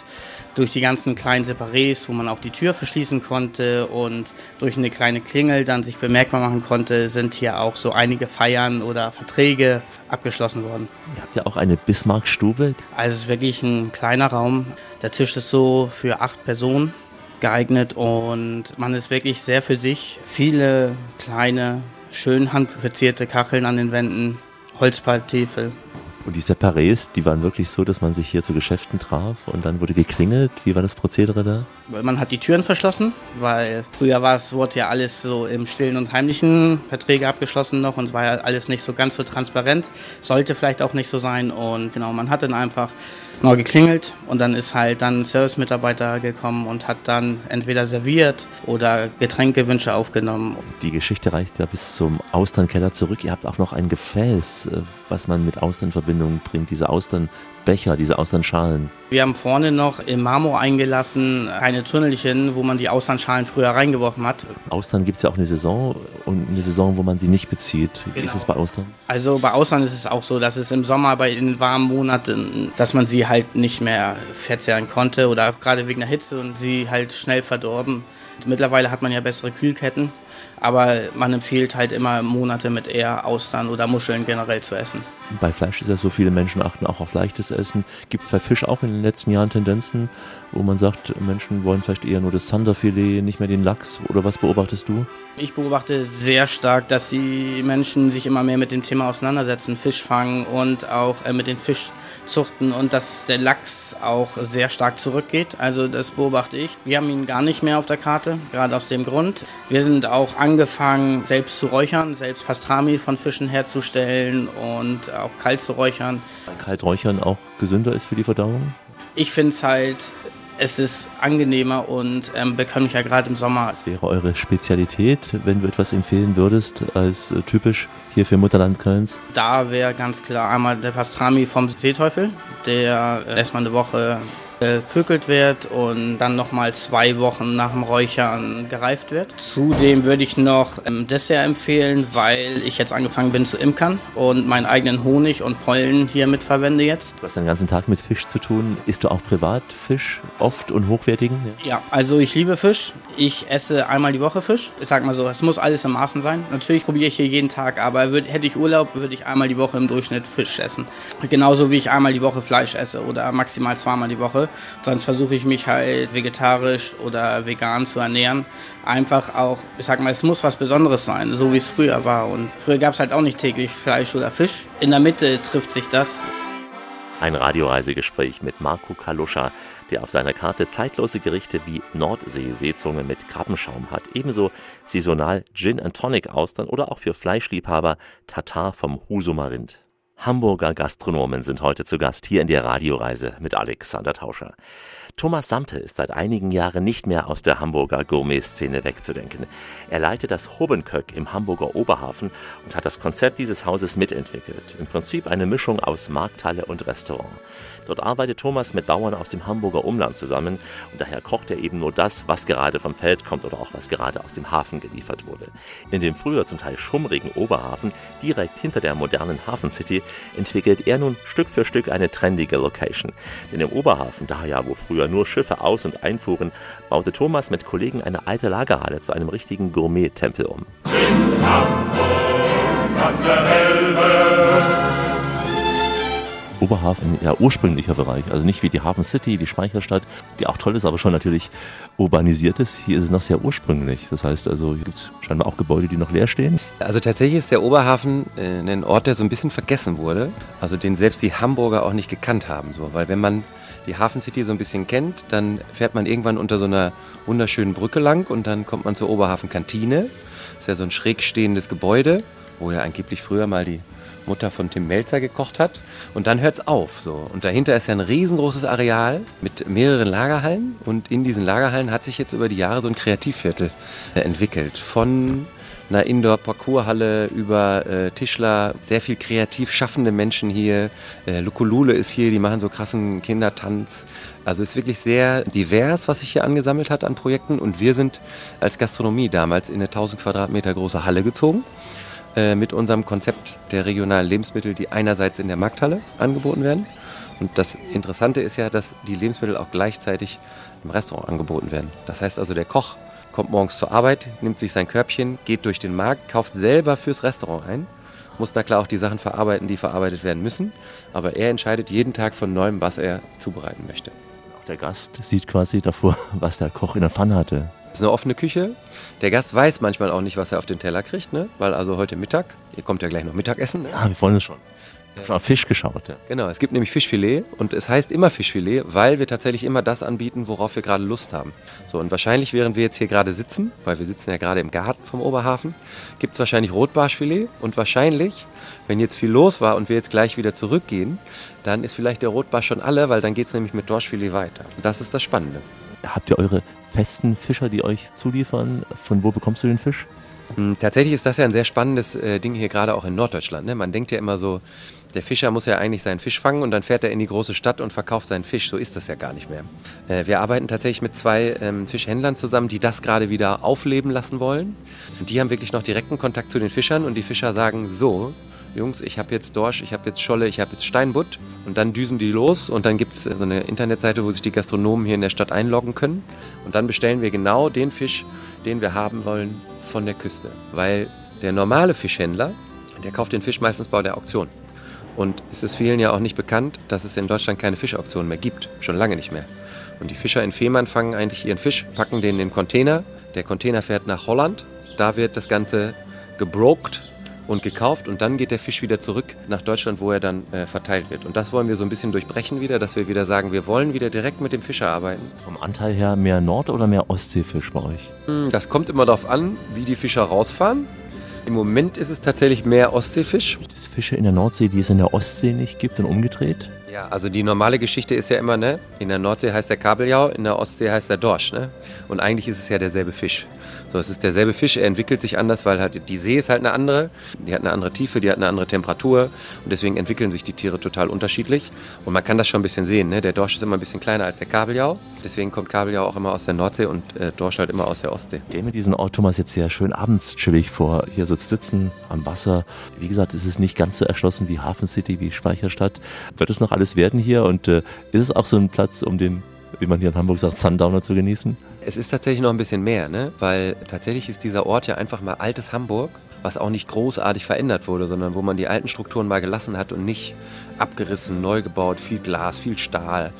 Speaker 6: durch die ganzen kleinen Separés, wo man auch die Tür verschließen konnte und durch eine kleine Klingel dann sich bemerkbar machen konnte, sind hier auch so einige Feiern oder Verträge abgeschlossen worden.
Speaker 3: Ihr habt ja auch eine Bismarck-Stube.
Speaker 6: Also es ist wirklich ein kleiner Raum. Der Tisch ist so für acht Personen geeignet und man ist wirklich sehr für sich. Viele kleine, schön handverzierte Kacheln an den Wänden, Holzpartiefel.
Speaker 3: Und die Separés, die waren wirklich so, dass man sich hier zu Geschäften traf und dann wurde geklingelt. Wie war das Prozedere da?
Speaker 6: Man hat die Türen verschlossen, weil früher war es, wurde ja alles so im stillen und heimlichen Verträge abgeschlossen noch und war ja alles nicht so ganz so transparent. Sollte vielleicht auch nicht so sein und genau, man hat dann einfach mal geklingelt und dann ist halt dann ein Service-Mitarbeiter gekommen und hat dann entweder serviert oder Getränkewünsche aufgenommen.
Speaker 3: Die Geschichte reicht ja bis zum Austernkeller zurück. Ihr habt auch noch ein Gefäß, äh, was man mit Austern in Verbindung bringt, diese Austernbecher, diese Austernschalen.
Speaker 6: Wir haben vorne noch im Marmor eingelassen eine Tunnelchen, wo man die Austernschalen früher reingeworfen hat.
Speaker 3: Austern gibt es ja auch eine Saison und eine Saison, wo man sie nicht bezieht. Wie
Speaker 6: Genau.
Speaker 3: ist es bei Austern?
Speaker 6: Also bei Austern ist es auch so, dass es im Sommer bei den warmen Monaten, dass man sie halt nicht mehr verzehren konnte oder gerade wegen der Hitze und sie halt schnell verdorben. Mittlerweile hat man ja bessere Kühlketten, aber man empfiehlt halt immer Monate mit eher Austern oder Muscheln generell zu essen.
Speaker 3: Bei Fleisch ist ja so, viele Menschen achten auch auf leichtes Essen. Gibt es bei Fisch auch in den letzten Jahren Tendenzen, wo man sagt, Menschen wollen vielleicht eher nur das Sanderfilet, nicht mehr den Lachs? Oder was beobachtest du?
Speaker 6: Ich beobachte sehr stark, dass die Menschen sich immer mehr mit dem Thema auseinandersetzen, Fischfang und auch äh, mit den Fischzuchten und dass der Lachs auch sehr stark zurückgeht. Also das beobachte ich. Wir haben ihn gar nicht mehr auf der Karte, gerade aus dem Grund. Wir sind auch angefangen, selbst zu räuchern, selbst Pastrami von Fischen herzustellen und auch kalt zu räuchern.
Speaker 3: Kalt räuchern auch gesünder ist für die Verdauung?
Speaker 6: Ich finde es halt, es ist angenehmer und ähm, bekömmlicher gerade im Sommer.
Speaker 3: Was wäre eure Spezialität, wenn du etwas empfehlen würdest, als äh, typisch hier für Mutterland Kölns?
Speaker 6: Da wäre ganz klar einmal der Pastrami vom Seeteufel, der äh, erstmal eine Woche gepökelt wird und dann nochmal zwei Wochen nach dem Räuchern gereift wird. Zudem würde ich noch ähm, Dessert empfehlen, weil ich jetzt angefangen bin zu imkern und meinen eigenen Honig und Pollen hier mit verwende jetzt.
Speaker 3: Du hast den ganzen Tag mit Fisch zu tun. Isst du auch privat Fisch, oft und hochwertigen? Ja.
Speaker 6: Ja, also ich liebe Fisch. Ich esse einmal die Woche Fisch. Ich sag mal so, es muss alles im Maßen sein. Natürlich probiere ich hier jeden Tag, aber würd, hätte ich Urlaub, würde ich einmal die Woche im Durchschnitt Fisch essen. Genauso wie ich einmal die Woche Fleisch esse oder maximal zweimal die Woche. Sonst versuche ich mich halt vegetarisch oder vegan zu ernähren. Einfach auch, ich sag mal, es muss was Besonderes sein, so wie es früher war. Und früher gab es halt auch nicht täglich Fleisch oder Fisch. In der Mitte trifft sich das.
Speaker 3: Ein Radioreisegespräch mit Marco Kaluscha, der auf seiner Karte zeitlose Gerichte wie Nordsee-Seezunge mit Krabbenschaum hat. Ebenso saisonal Gin and Tonic Austern oder auch für Fleischliebhaber Tatar vom Husumer Rind. Hamburger Gastronomen sind heute zu Gast hier in der Radioreise mit Alexander Tauscher. Thomas Sampe ist seit einigen Jahren nicht mehr aus der Hamburger Gourmet-Szene wegzudenken. Er leitet das Hobenköck im Hamburger Oberhafen und hat das Konzept dieses Hauses mitentwickelt. Im Prinzip eine Mischung aus Markthalle und Restaurant. Dort arbeitet Thomas mit Bauern aus dem Hamburger Umland zusammen und daher kocht er eben nur das, was gerade vom Feld kommt oder auch was gerade aus dem Hafen geliefert wurde. In dem früher zum Teil schummrigen Oberhafen, direkt hinter der modernen Hafen City, entwickelt er nun Stück für Stück eine trendige Location. Denn im Oberhafen, da ja, wo früher nur Schiffe aus- und einfuhren, baute Thomas mit Kollegen eine alte Lagerhalle zu einem richtigen Gourmet-Tempel um.
Speaker 14: In Hamburg an der Elbe
Speaker 3: Oberhafen ja ursprünglicher Bereich, also nicht wie die Hafen City, die Speicherstadt, die auch toll ist, aber schon natürlich urbanisiert ist. Hier ist es noch sehr ursprünglich. Das heißt also, hier gibt es scheinbar auch Gebäude, die noch leer stehen.
Speaker 12: Also tatsächlich ist der Oberhafen äh, ein Ort, der so ein bisschen vergessen wurde, also den selbst die Hamburger auch nicht gekannt haben, so, weil wenn man die Hafen City so ein bisschen kennt, dann fährt man irgendwann unter so einer wunderschönen Brücke lang und dann kommt man zur Oberhafen Kantine. Das ist ja so ein schräg stehendes Gebäude, wo ja angeblich früher mal die Mutter von Tim Melzer gekocht hat. Und dann hört es auf. So. Und dahinter ist ja ein riesengroßes Areal mit mehreren Lagerhallen. Und in diesen Lagerhallen hat sich jetzt über die Jahre so ein Kreativviertel äh, entwickelt. Von einer Indoor-Parcours-Halle über äh, Tischler, sehr viel kreativ schaffende Menschen hier. Äh, Lukulule ist hier, die machen so krassen Kindertanz. Also ist wirklich sehr divers, was sich hier angesammelt hat an Projekten. Und wir sind als Gastronomie damals in eine 1000 Quadratmeter große Halle gezogen äh, mit unserem Konzept der regionalen Lebensmittel, die einerseits in der Markthalle angeboten werden. Und das Interessante ist ja, dass die Lebensmittel auch gleichzeitig im Restaurant angeboten werden. Das heißt also, der Koch kommt morgens zur Arbeit, nimmt sich sein Körbchen, geht durch den Markt, kauft selber fürs Restaurant ein, muss da klar auch die Sachen verarbeiten, die verarbeitet werden müssen. Aber er entscheidet jeden Tag von neuem, was er zubereiten möchte.
Speaker 3: Auch der Gast sieht quasi davor, was der Koch in der Pfanne hatte.
Speaker 12: Es ist eine offene Küche. Der Gast weiß manchmal auch nicht, was er auf den Teller kriegt, ne? weil also heute Mittag, ihr kommt ja gleich noch Mittagessen. Ne?
Speaker 3: Ja, wir freuen uns schon. Auf Fisch geschaut. Ja.
Speaker 12: Genau, es gibt nämlich Fischfilet und es heißt immer Fischfilet, weil wir tatsächlich immer das anbieten, worauf wir gerade Lust haben. So, und wahrscheinlich, während wir jetzt hier gerade sitzen, weil wir sitzen ja gerade im Garten vom Oberhafen, gibt es wahrscheinlich Rotbarschfilet und wahrscheinlich, wenn jetzt viel los war und wir jetzt gleich wieder zurückgehen, dann ist vielleicht der Rotbarsch schon alle, weil dann geht es nämlich mit Dorschfilet weiter. Und das ist das Spannende.
Speaker 3: Habt ihr eure festen Fischer, die euch zuliefern? Von wo bekommst du den Fisch?
Speaker 12: Hm, tatsächlich ist das ja ein sehr spannendes äh, Ding hier gerade auch in Norddeutschland. Ne? Man denkt ja immer so, der Fischer muss ja eigentlich seinen Fisch fangen und dann fährt er in die große Stadt und verkauft seinen Fisch. So ist das ja gar nicht mehr. Äh, wir arbeiten tatsächlich mit zwei ähm, Fischhändlern zusammen, die das gerade wieder aufleben lassen wollen. Und die haben wirklich noch direkten Kontakt zu den Fischern und die Fischer sagen so, Jungs, ich habe jetzt Dorsch, ich habe jetzt Scholle, ich habe jetzt Steinbutt. Und dann düsen die los und dann gibt es so eine Internetseite, wo sich die Gastronomen hier in der Stadt einloggen können. Und dann bestellen wir genau den Fisch, den wir haben wollen, von der Küste. Weil der normale Fischhändler, der kauft den Fisch meistens bei der Auktion. Und es ist vielen ja auch nicht bekannt, dass es in Deutschland keine Fischauktionen mehr gibt. Schon lange nicht mehr. Und die Fischer in Fehmarn fangen eigentlich ihren Fisch, packen den in den Container. Der Container fährt nach Holland. Da wird das Ganze gebrokt und gekauft und dann geht der Fisch wieder zurück nach Deutschland, wo er dann äh, verteilt wird. Und das wollen wir so ein bisschen durchbrechen wieder, dass wir wieder sagen, wir wollen wieder direkt mit dem Fischer arbeiten.
Speaker 3: Vom Anteil her mehr Nord- oder mehr Ostseefisch bei euch?
Speaker 12: Hm, das kommt immer darauf an, wie die Fischer rausfahren. Im Moment ist es tatsächlich mehr Ostseefisch.
Speaker 3: Gibt es Fische in der Nordsee, die es in der Ostsee nicht gibt und umgedreht?
Speaker 12: Ja, also die normale Geschichte ist ja immer, ne? In der Nordsee heißt der Kabeljau, in der Ostsee heißt der Dorsch, ne? Und eigentlich ist es ja derselbe Fisch. So, es ist derselbe Fisch, er entwickelt sich anders, weil halt die See ist halt eine andere, die hat eine andere Tiefe, die hat eine andere Temperatur und deswegen entwickeln sich die Tiere total unterschiedlich. Und man kann das schon ein bisschen sehen, ne? Der Dorsch ist immer ein bisschen kleiner als der Kabeljau, deswegen kommt Kabeljau auch immer aus der Nordsee und äh, Dorsch halt immer aus der Ostsee.
Speaker 3: Ich stelle mir diesen Ort, Thomas, jetzt sehr schön abends chillig vor, hier so zu sitzen am Wasser. Wie gesagt, es ist nicht ganz so erschlossen wie Hafen City, wie Speicherstadt. Wird es noch alles werden hier und äh, ist es auch so ein Platz, um den wie man hier in Hamburg sagt, Sundowner zu genießen?
Speaker 12: Es ist tatsächlich noch ein bisschen mehr, ne? weil tatsächlich ist dieser Ort ja einfach mal altes Hamburg, was auch nicht großartig verändert wurde, sondern wo man die alten Strukturen mal gelassen hat und nicht abgerissen, neu gebaut, viel Glas, viel Stahl.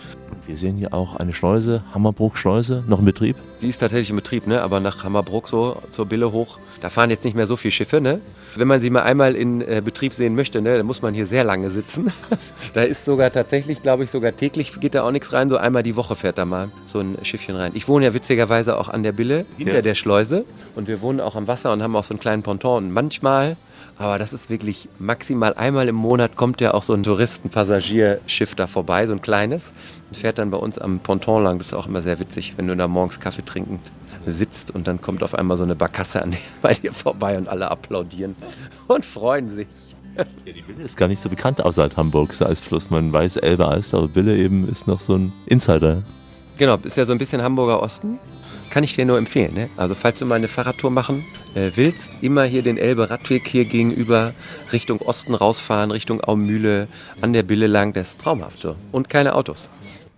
Speaker 3: Wir sehen hier auch eine Schleuse, Hammerbrook-Schleuse, noch in Betrieb?
Speaker 12: Die ist tatsächlich in Betrieb, ne? aber nach Hammerbrook so zur Bille hoch, da fahren jetzt nicht mehr so viele Schiffe. Ne? Wenn man sie mal einmal in äh, Betrieb sehen möchte, ne, dann muss man hier sehr lange sitzen. [laughs] da ist sogar tatsächlich, glaube ich, sogar täglich geht da auch nichts rein. So einmal die Woche fährt da mal so ein Schiffchen rein. Ich wohne ja witzigerweise auch an der Bille, hinter
Speaker 3: Ja.
Speaker 12: der Schleuse. Und wir wohnen auch am Wasser und haben auch so einen kleinen Ponton. Und manchmal Aber das ist wirklich maximal einmal im Monat kommt ja auch so ein Touristenpassagierschiff da vorbei, so ein kleines, und fährt dann bei uns am Ponton lang. Das ist auch immer sehr witzig, wenn du da morgens Kaffee trinkend sitzt und dann kommt auf einmal so eine Barkasse an, [laughs] bei dir vorbei und alle applaudieren und freuen sich.
Speaker 3: Ja, die Bille ist gar nicht so bekannt außerhalb Hamburgs als Fluss. Man weiß Elbe Alster, aber Bille eben ist noch so ein Insider.
Speaker 12: Genau, ist ja so ein bisschen Hamburger Osten. Kann ich dir nur empfehlen. Ne? Also falls du mal eine Fahrradtour machen äh, willst, immer hier den Elbe-Radweg hier gegenüber Richtung Osten rausfahren, Richtung Aumühle, an der Bille lang. Das ist traumhaft. So. Und keine Autos.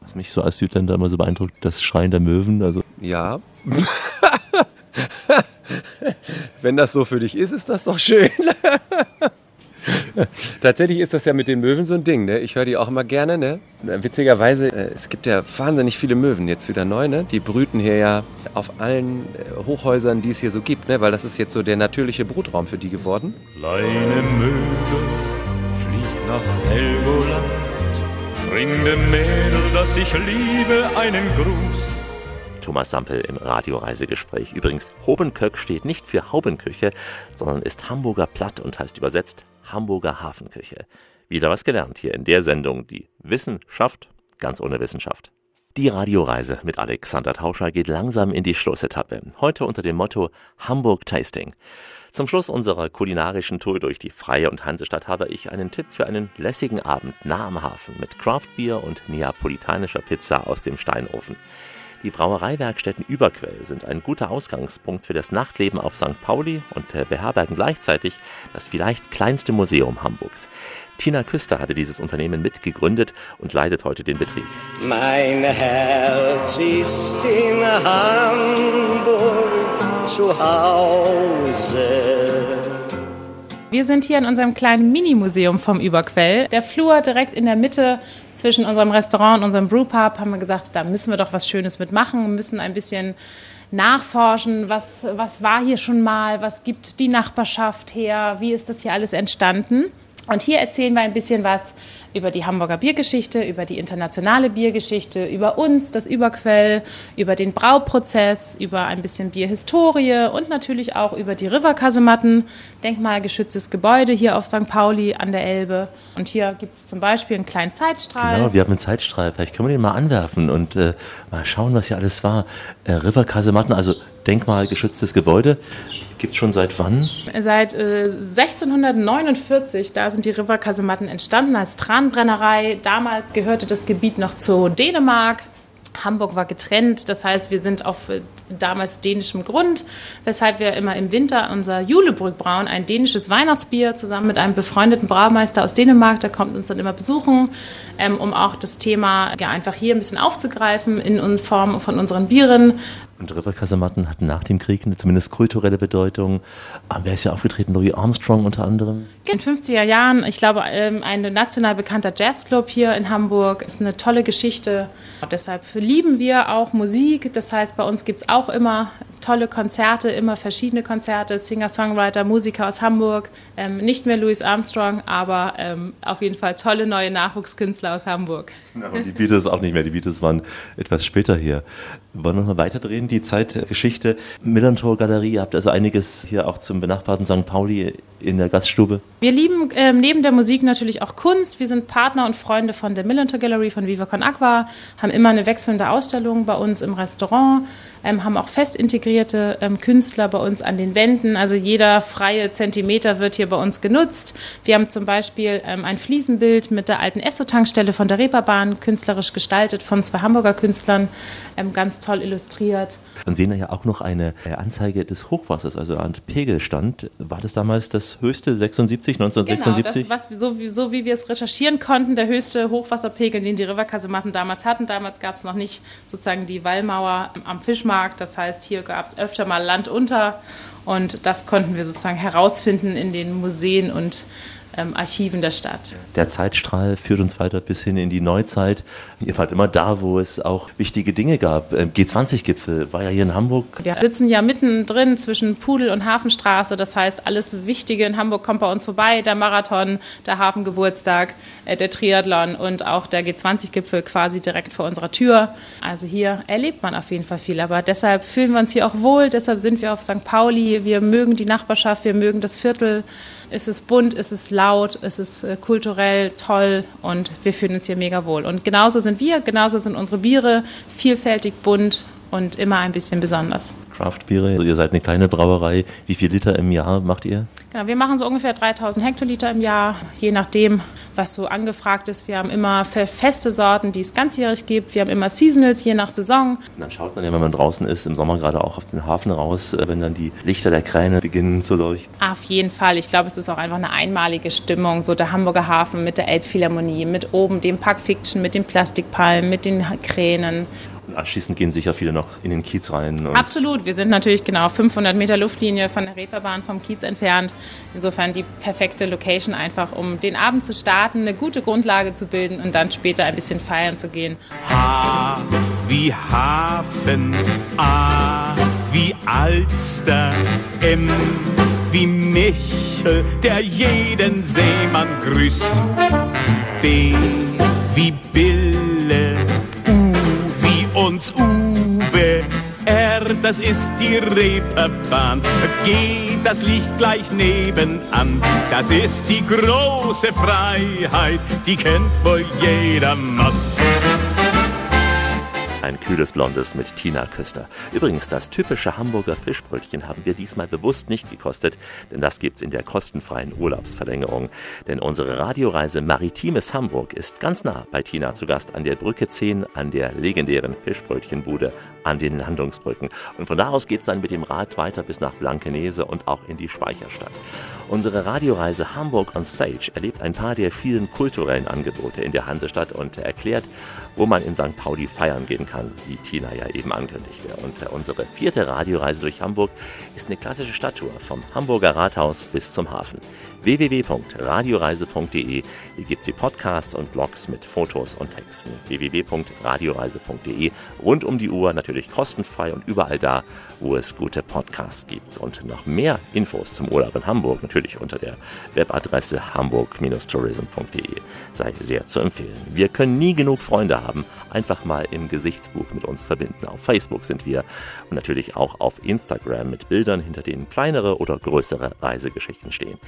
Speaker 3: Was mich so als Südländer immer so beeindruckt, das Schreien der Möwen. Also
Speaker 12: Ja. [laughs] Wenn das so für dich ist, ist das doch schön. [laughs] [laughs] Tatsächlich ist das ja mit den Möwen so ein Ding. Ne? Ich höre die auch immer gerne. Ne? Witzigerweise, äh, es gibt ja wahnsinnig viele Möwen jetzt wieder neu. Ne? Die brüten hier ja auf allen äh, Hochhäusern, die es hier so gibt. Ne? Weil das ist jetzt so der natürliche Brutraum für die geworden.
Speaker 17: Kleine Möwe, flieg nach Helgoland. Bring dem Mädel, das ich liebe, einen Gruß.
Speaker 3: Thomas Sampel im Radioreisegespräch. Übrigens, Hobenköck steht nicht für Haubenküche, sondern ist Hamburger Platt und heißt übersetzt Hamburger Hafenküche. Wieder was gelernt hier in der Sendung, die Wissenschaft ganz ohne Wissenschaft. Die Radioreise mit Alexander Tauscher geht langsam in die Schlussetappe. Heute unter dem Motto Hamburg Tasting. Zum Schluss unserer kulinarischen Tour durch die Freie und Hansestadt habe ich einen Tipp für einen lässigen Abend nah am Hafen mit Craftbier und neapolitanischer Pizza aus dem Steinofen. Die Brauereiwerkstätten Überquell sind ein guter Ausgangspunkt für das Nachtleben auf St. Pauli und äh, beherbergen gleichzeitig das vielleicht kleinste Museum Hamburgs. Tina Küster hatte dieses Unternehmen mitgegründet und leitet heute den Betrieb.
Speaker 18: Mein Herz ist in Hamburg zu Hause.
Speaker 7: Wir sind hier in unserem kleinen Mini-Museum vom Überquell. Der Flur direkt in der Mitte zwischen unserem Restaurant und unserem Brewpub haben wir gesagt, da müssen wir doch was Schönes mitmachen, müssen ein bisschen nachforschen, was, was war hier schon mal, was gibt die Nachbarschaft her, wie ist das hier alles entstanden. Und hier erzählen wir ein bisschen was über die Hamburger Biergeschichte, über die internationale Biergeschichte, über uns, das Überquell, über den Brauprozess, über ein bisschen Bierhistorie und natürlich auch über die Riverkasematten, denkmalgeschütztes Gebäude hier auf St. Pauli an der Elbe. Und hier gibt es zum Beispiel einen kleinen Zeitstrahl.
Speaker 3: Genau, wir haben einen Zeitstrahl. Vielleicht können wir den mal anwerfen und äh, mal schauen, was hier alles war. Äh, Riverkasematten, also denkmalgeschütztes Gebäude, gibt es schon seit wann?
Speaker 7: Seit äh, 1649, da sind die Riverkasematten entstanden als Tranbrennerei. Damals gehörte das Gebiet noch zu Dänemark. Hamburg war getrennt, das heißt, wir sind auf äh, damals dänischem Grund, weshalb wir immer im Winter unser Julebrück brauen, ein dänisches Weihnachtsbier, zusammen mit einem befreundeten Braumeister aus Dänemark, der kommt uns dann immer besuchen, ähm, um auch das Thema ja, einfach hier ein bisschen aufzugreifen in Form von unseren Bieren.
Speaker 3: Und Riverkasematten hatten nach dem Krieg eine zumindest kulturelle Bedeutung. Aber wer ist ja aufgetreten? Louis Armstrong unter anderem.
Speaker 7: In den 50er Jahren, ich glaube, ähm, ein national bekannter Jazzclub hier in Hamburg ist eine tolle Geschichte. Und deshalb lieben wir auch Musik. Das heißt, bei uns gibt es auch immer tolle Konzerte, immer verschiedene Konzerte, Singer-Songwriter, Musiker aus Hamburg. Ähm, nicht mehr Louis Armstrong, aber ähm, auf jeden Fall tolle neue Nachwuchskünstler aus Hamburg.
Speaker 3: Genau, die Beatles auch nicht mehr. Die Beatles waren etwas später hier. Wir wollen noch mal weiterdrehen, die Zeitgeschichte. Millantor Galerie, ihr habt also einiges hier auch zum benachbarten St. Pauli in der Gaststube.
Speaker 7: Wir lieben ähm, neben der Musik natürlich auch Kunst. Wir sind Partner und Freunde von der Millantor Gallery von Viva Con Aqua, haben immer eine wechselnde Ausstellung bei uns im Restaurant, ähm, haben auch fest integrierte ähm, Künstler bei uns an den Wänden. Also jeder freie Zentimeter wird hier bei uns genutzt. Wir haben zum Beispiel ähm, ein Fliesenbild mit der alten Esso-Tankstelle von der Reeperbahn, künstlerisch gestaltet von zwei Hamburger Künstlern, ähm, ganz toll illustriert.
Speaker 3: Dann sehen wir ja auch noch eine äh, Anzeige des Hochwassers, also ein Pegelstand. War das damals das höchste, 76, 1976?
Speaker 7: Genau, das, was, so, wie, so wie wir es recherchieren konnten, der höchste Hochwasserpegel, den die Riverkasematten damals hatten. Damals gab es noch nicht sozusagen die Wallmauer am Fischmarkt. Das heißt, hier gab es öfter mal Land unter. Und das konnten wir sozusagen herausfinden in den Museen und ähm, Archiven der Stadt.
Speaker 3: Der Zeitstrahl führt uns weiter bis hin in die Neuzeit. Ihr wart immer da, wo es auch wichtige Dinge gab. Ähm, G20-Gipfel war ja hier in Hamburg.
Speaker 7: Wir sitzen ja mittendrin zwischen Pudel und Hafenstraße. Das heißt, alles Wichtige in Hamburg kommt bei uns vorbei. Der Marathon, der Hafengeburtstag, äh, der Triathlon und auch der G20-Gipfel quasi direkt vor unserer Tür. Also hier erlebt man auf jeden Fall viel. Aber deshalb fühlen wir uns hier auch wohl. Deshalb sind wir auf St. Pauli. Wir mögen die Nachbarschaft, wir mögen das Viertel. Es ist bunt, es ist laut, es ist äh, kulturell toll und wir fühlen uns hier mega wohl. Und genauso sind wir, genauso sind unsere Biere vielfältig bunt und immer ein bisschen besonders.
Speaker 3: Craft-Biere, also ihr seid eine kleine Brauerei. Wie viel Liter im Jahr macht ihr?
Speaker 7: Genau, wir machen so ungefähr 3000 Hektoliter im Jahr, je nachdem, was so angefragt ist. Wir haben immer feste Sorten, die es ganzjährig gibt. Wir haben immer Seasonals, je nach Saison.
Speaker 3: Und dann schaut man ja, wenn man draußen ist, im Sommer gerade auch auf den Hafen raus, äh, wenn dann die Lichter der Kräne beginnen zu leuchten.
Speaker 7: Auf jeden Fall. Ich glaube, es ist auch einfach eine einmalige Stimmung. So der Hamburger Hafen mit der Elbphilharmonie, mit oben dem Park Fiction, mit den Plastikpalmen, mit den Kränen.
Speaker 3: Und anschließend gehen sicher viele noch in den Kiez rein.
Speaker 7: Absolut. Wir sind natürlich genau 500 Meter Luftlinie von der Reeperbahn vom Kiez entfernt. Insofern die perfekte Location einfach, um den Abend zu starten, eine gute Grundlage zu bilden und dann später ein bisschen feiern zu gehen.
Speaker 17: H wie Hafen, A wie Alster, M wie Michel, der jeden Seemann grüßt. B wie Bille, U uns Uwe, R das ist die Reeperbahn, G das liegt gleich nebenan, das ist die große Freiheit, die kennt wohl jedermann.
Speaker 3: Ein kühles Blondes mit Tina Küster. Übrigens, das typische Hamburger Fischbrötchen haben wir diesmal bewusst nicht gekostet, denn das gibt's in der kostenfreien Urlaubsverlängerung. Denn unsere Radioreise Maritimes Hamburg ist ganz nah bei Tina zu Gast an der Brücke 10, an der legendären Fischbrötchenbude, an den Landungsbrücken. Und von da aus geht's dann mit dem Rad weiter bis nach Blankenese und auch in die Speicherstadt. Unsere Radioreise Hamburg on Stage erlebt ein paar der vielen kulturellen Angebote in der Hansestadt und erklärt, wo man in St. Pauli feiern gehen kann, wie Tina ja eben ankündigte. Und unsere vierte Radioreise durch Hamburg ist eine klassische Stadttour vom Hamburger Rathaus bis zum Hafen www.radioreise.de. Hier gibt die Podcasts und Blogs mit Fotos und Texten. www.radioreise.de. Rund um die Uhr natürlich kostenfrei und überall da, wo es gute Podcasts gibt. Und noch mehr Infos zum Urlaub in Hamburg natürlich unter der Webadresse hamburg-tourism.de. Sei sehr zu empfehlen. Wir können nie genug Freunde haben. Einfach mal im Gesichtsbuch mit uns verbinden. Auf Facebook sind wir und natürlich auch auf Instagram mit Bildern, hinter denen kleinere oder größere Reisegeschichten stehen.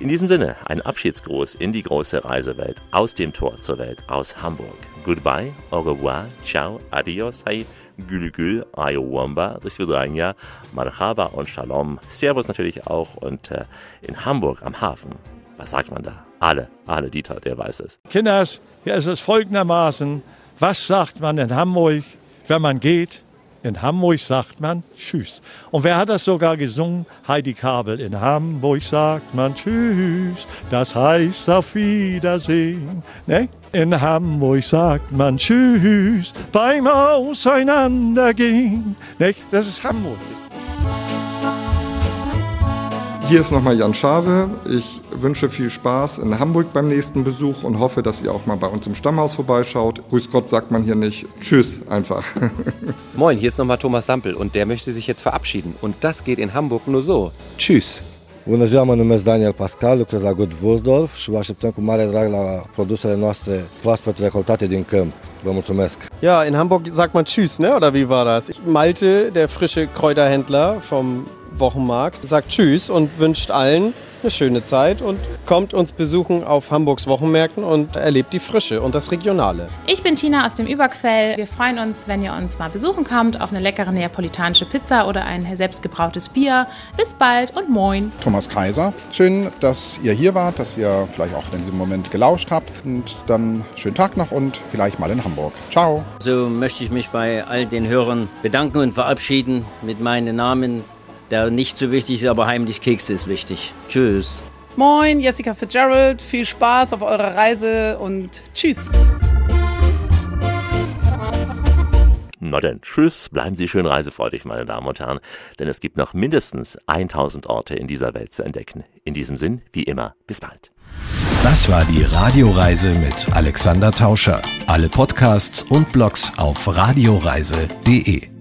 Speaker 3: In diesem Sinne, ein Abschiedsgruß in die große Reisewelt, aus dem Tor zur Welt, aus Hamburg. Goodbye, au revoir, ciao, adios, hey, gülü ayowamba, do svidania, marhaba und shalom. Servus natürlich auch und äh, in Hamburg am Hafen, was sagt man da? Alle, alle Dieter, der weiß es.
Speaker 4: Kinders, hier ist es folgendermaßen. Was sagt man in Hamburg, wenn man geht? In Hamburg sagt man Tschüss. Und wer hat das sogar gesungen? Heidi Kabel. In Hamburg sagt man Tschüss. Das heißt auf Wiedersehen. Ne? In Hamburg sagt man Tschüss beim Auseinandergehen. Ne? Das ist Hamburg.
Speaker 5: Hier ist nochmal Jan Schawe. Ich wünsche viel Spaß in Hamburg beim nächsten Besuch und hoffe, dass ihr auch mal bei uns im Stammhaus vorbeischaut. Grüß Gott sagt man hier nicht. Tschüss einfach. [laughs]
Speaker 12: Moin, hier ist nochmal Thomas Sampel und der möchte sich jetzt verabschieden. Und das geht in Hamburg nur so. Tschüss.
Speaker 10: Bună ziua, mă numesc Daniel Pascal, lucrez la Good Wursdorf și vă așteptăm cu mare drag la produsele noastre proaspăt recoltate din câmp. Vă mulțumesc!
Speaker 9: Ja, in Hamburg sagt man Tschüss, ne? oder wie war das? Malte, der frische Kräuterhändler vom Wochenmarkt, sagt Tschüss und wünscht allen eine schöne Zeit und kommt uns besuchen auf Hamburgs Wochenmärkten und erlebt die Frische und das Regionale.
Speaker 7: Ich bin Tina aus dem Überquell. Wir freuen uns, wenn ihr uns mal besuchen kommt auf eine leckere neapolitanische Pizza oder ein selbstgebrautes Bier. Bis bald und moin.
Speaker 8: Thomas Kaiser, schön, dass ihr hier wart, dass ihr vielleicht auch in diesem Moment gelauscht habt und dann schönen Tag noch und vielleicht mal in Hamburg. Ciao.
Speaker 11: So möchte ich mich bei all den Hörern bedanken und verabschieden mit meinen Namen der nicht so wichtig ist, aber heimlich Kekse ist wichtig. Tschüss.
Speaker 15: Moin, Jessica Fitzgerald. Viel Spaß auf eurer Reise und tschüss.
Speaker 3: Na denn, tschüss, bleiben Sie schön reisefreudig, meine Damen und Herren, denn es gibt noch mindestens 1000 Orte in dieser Welt zu entdecken. In diesem Sinn, wie immer, bis bald.
Speaker 2: Das war die Radioreise mit Alexander Tauscher. Alle Podcasts und Blogs auf radioreise.de.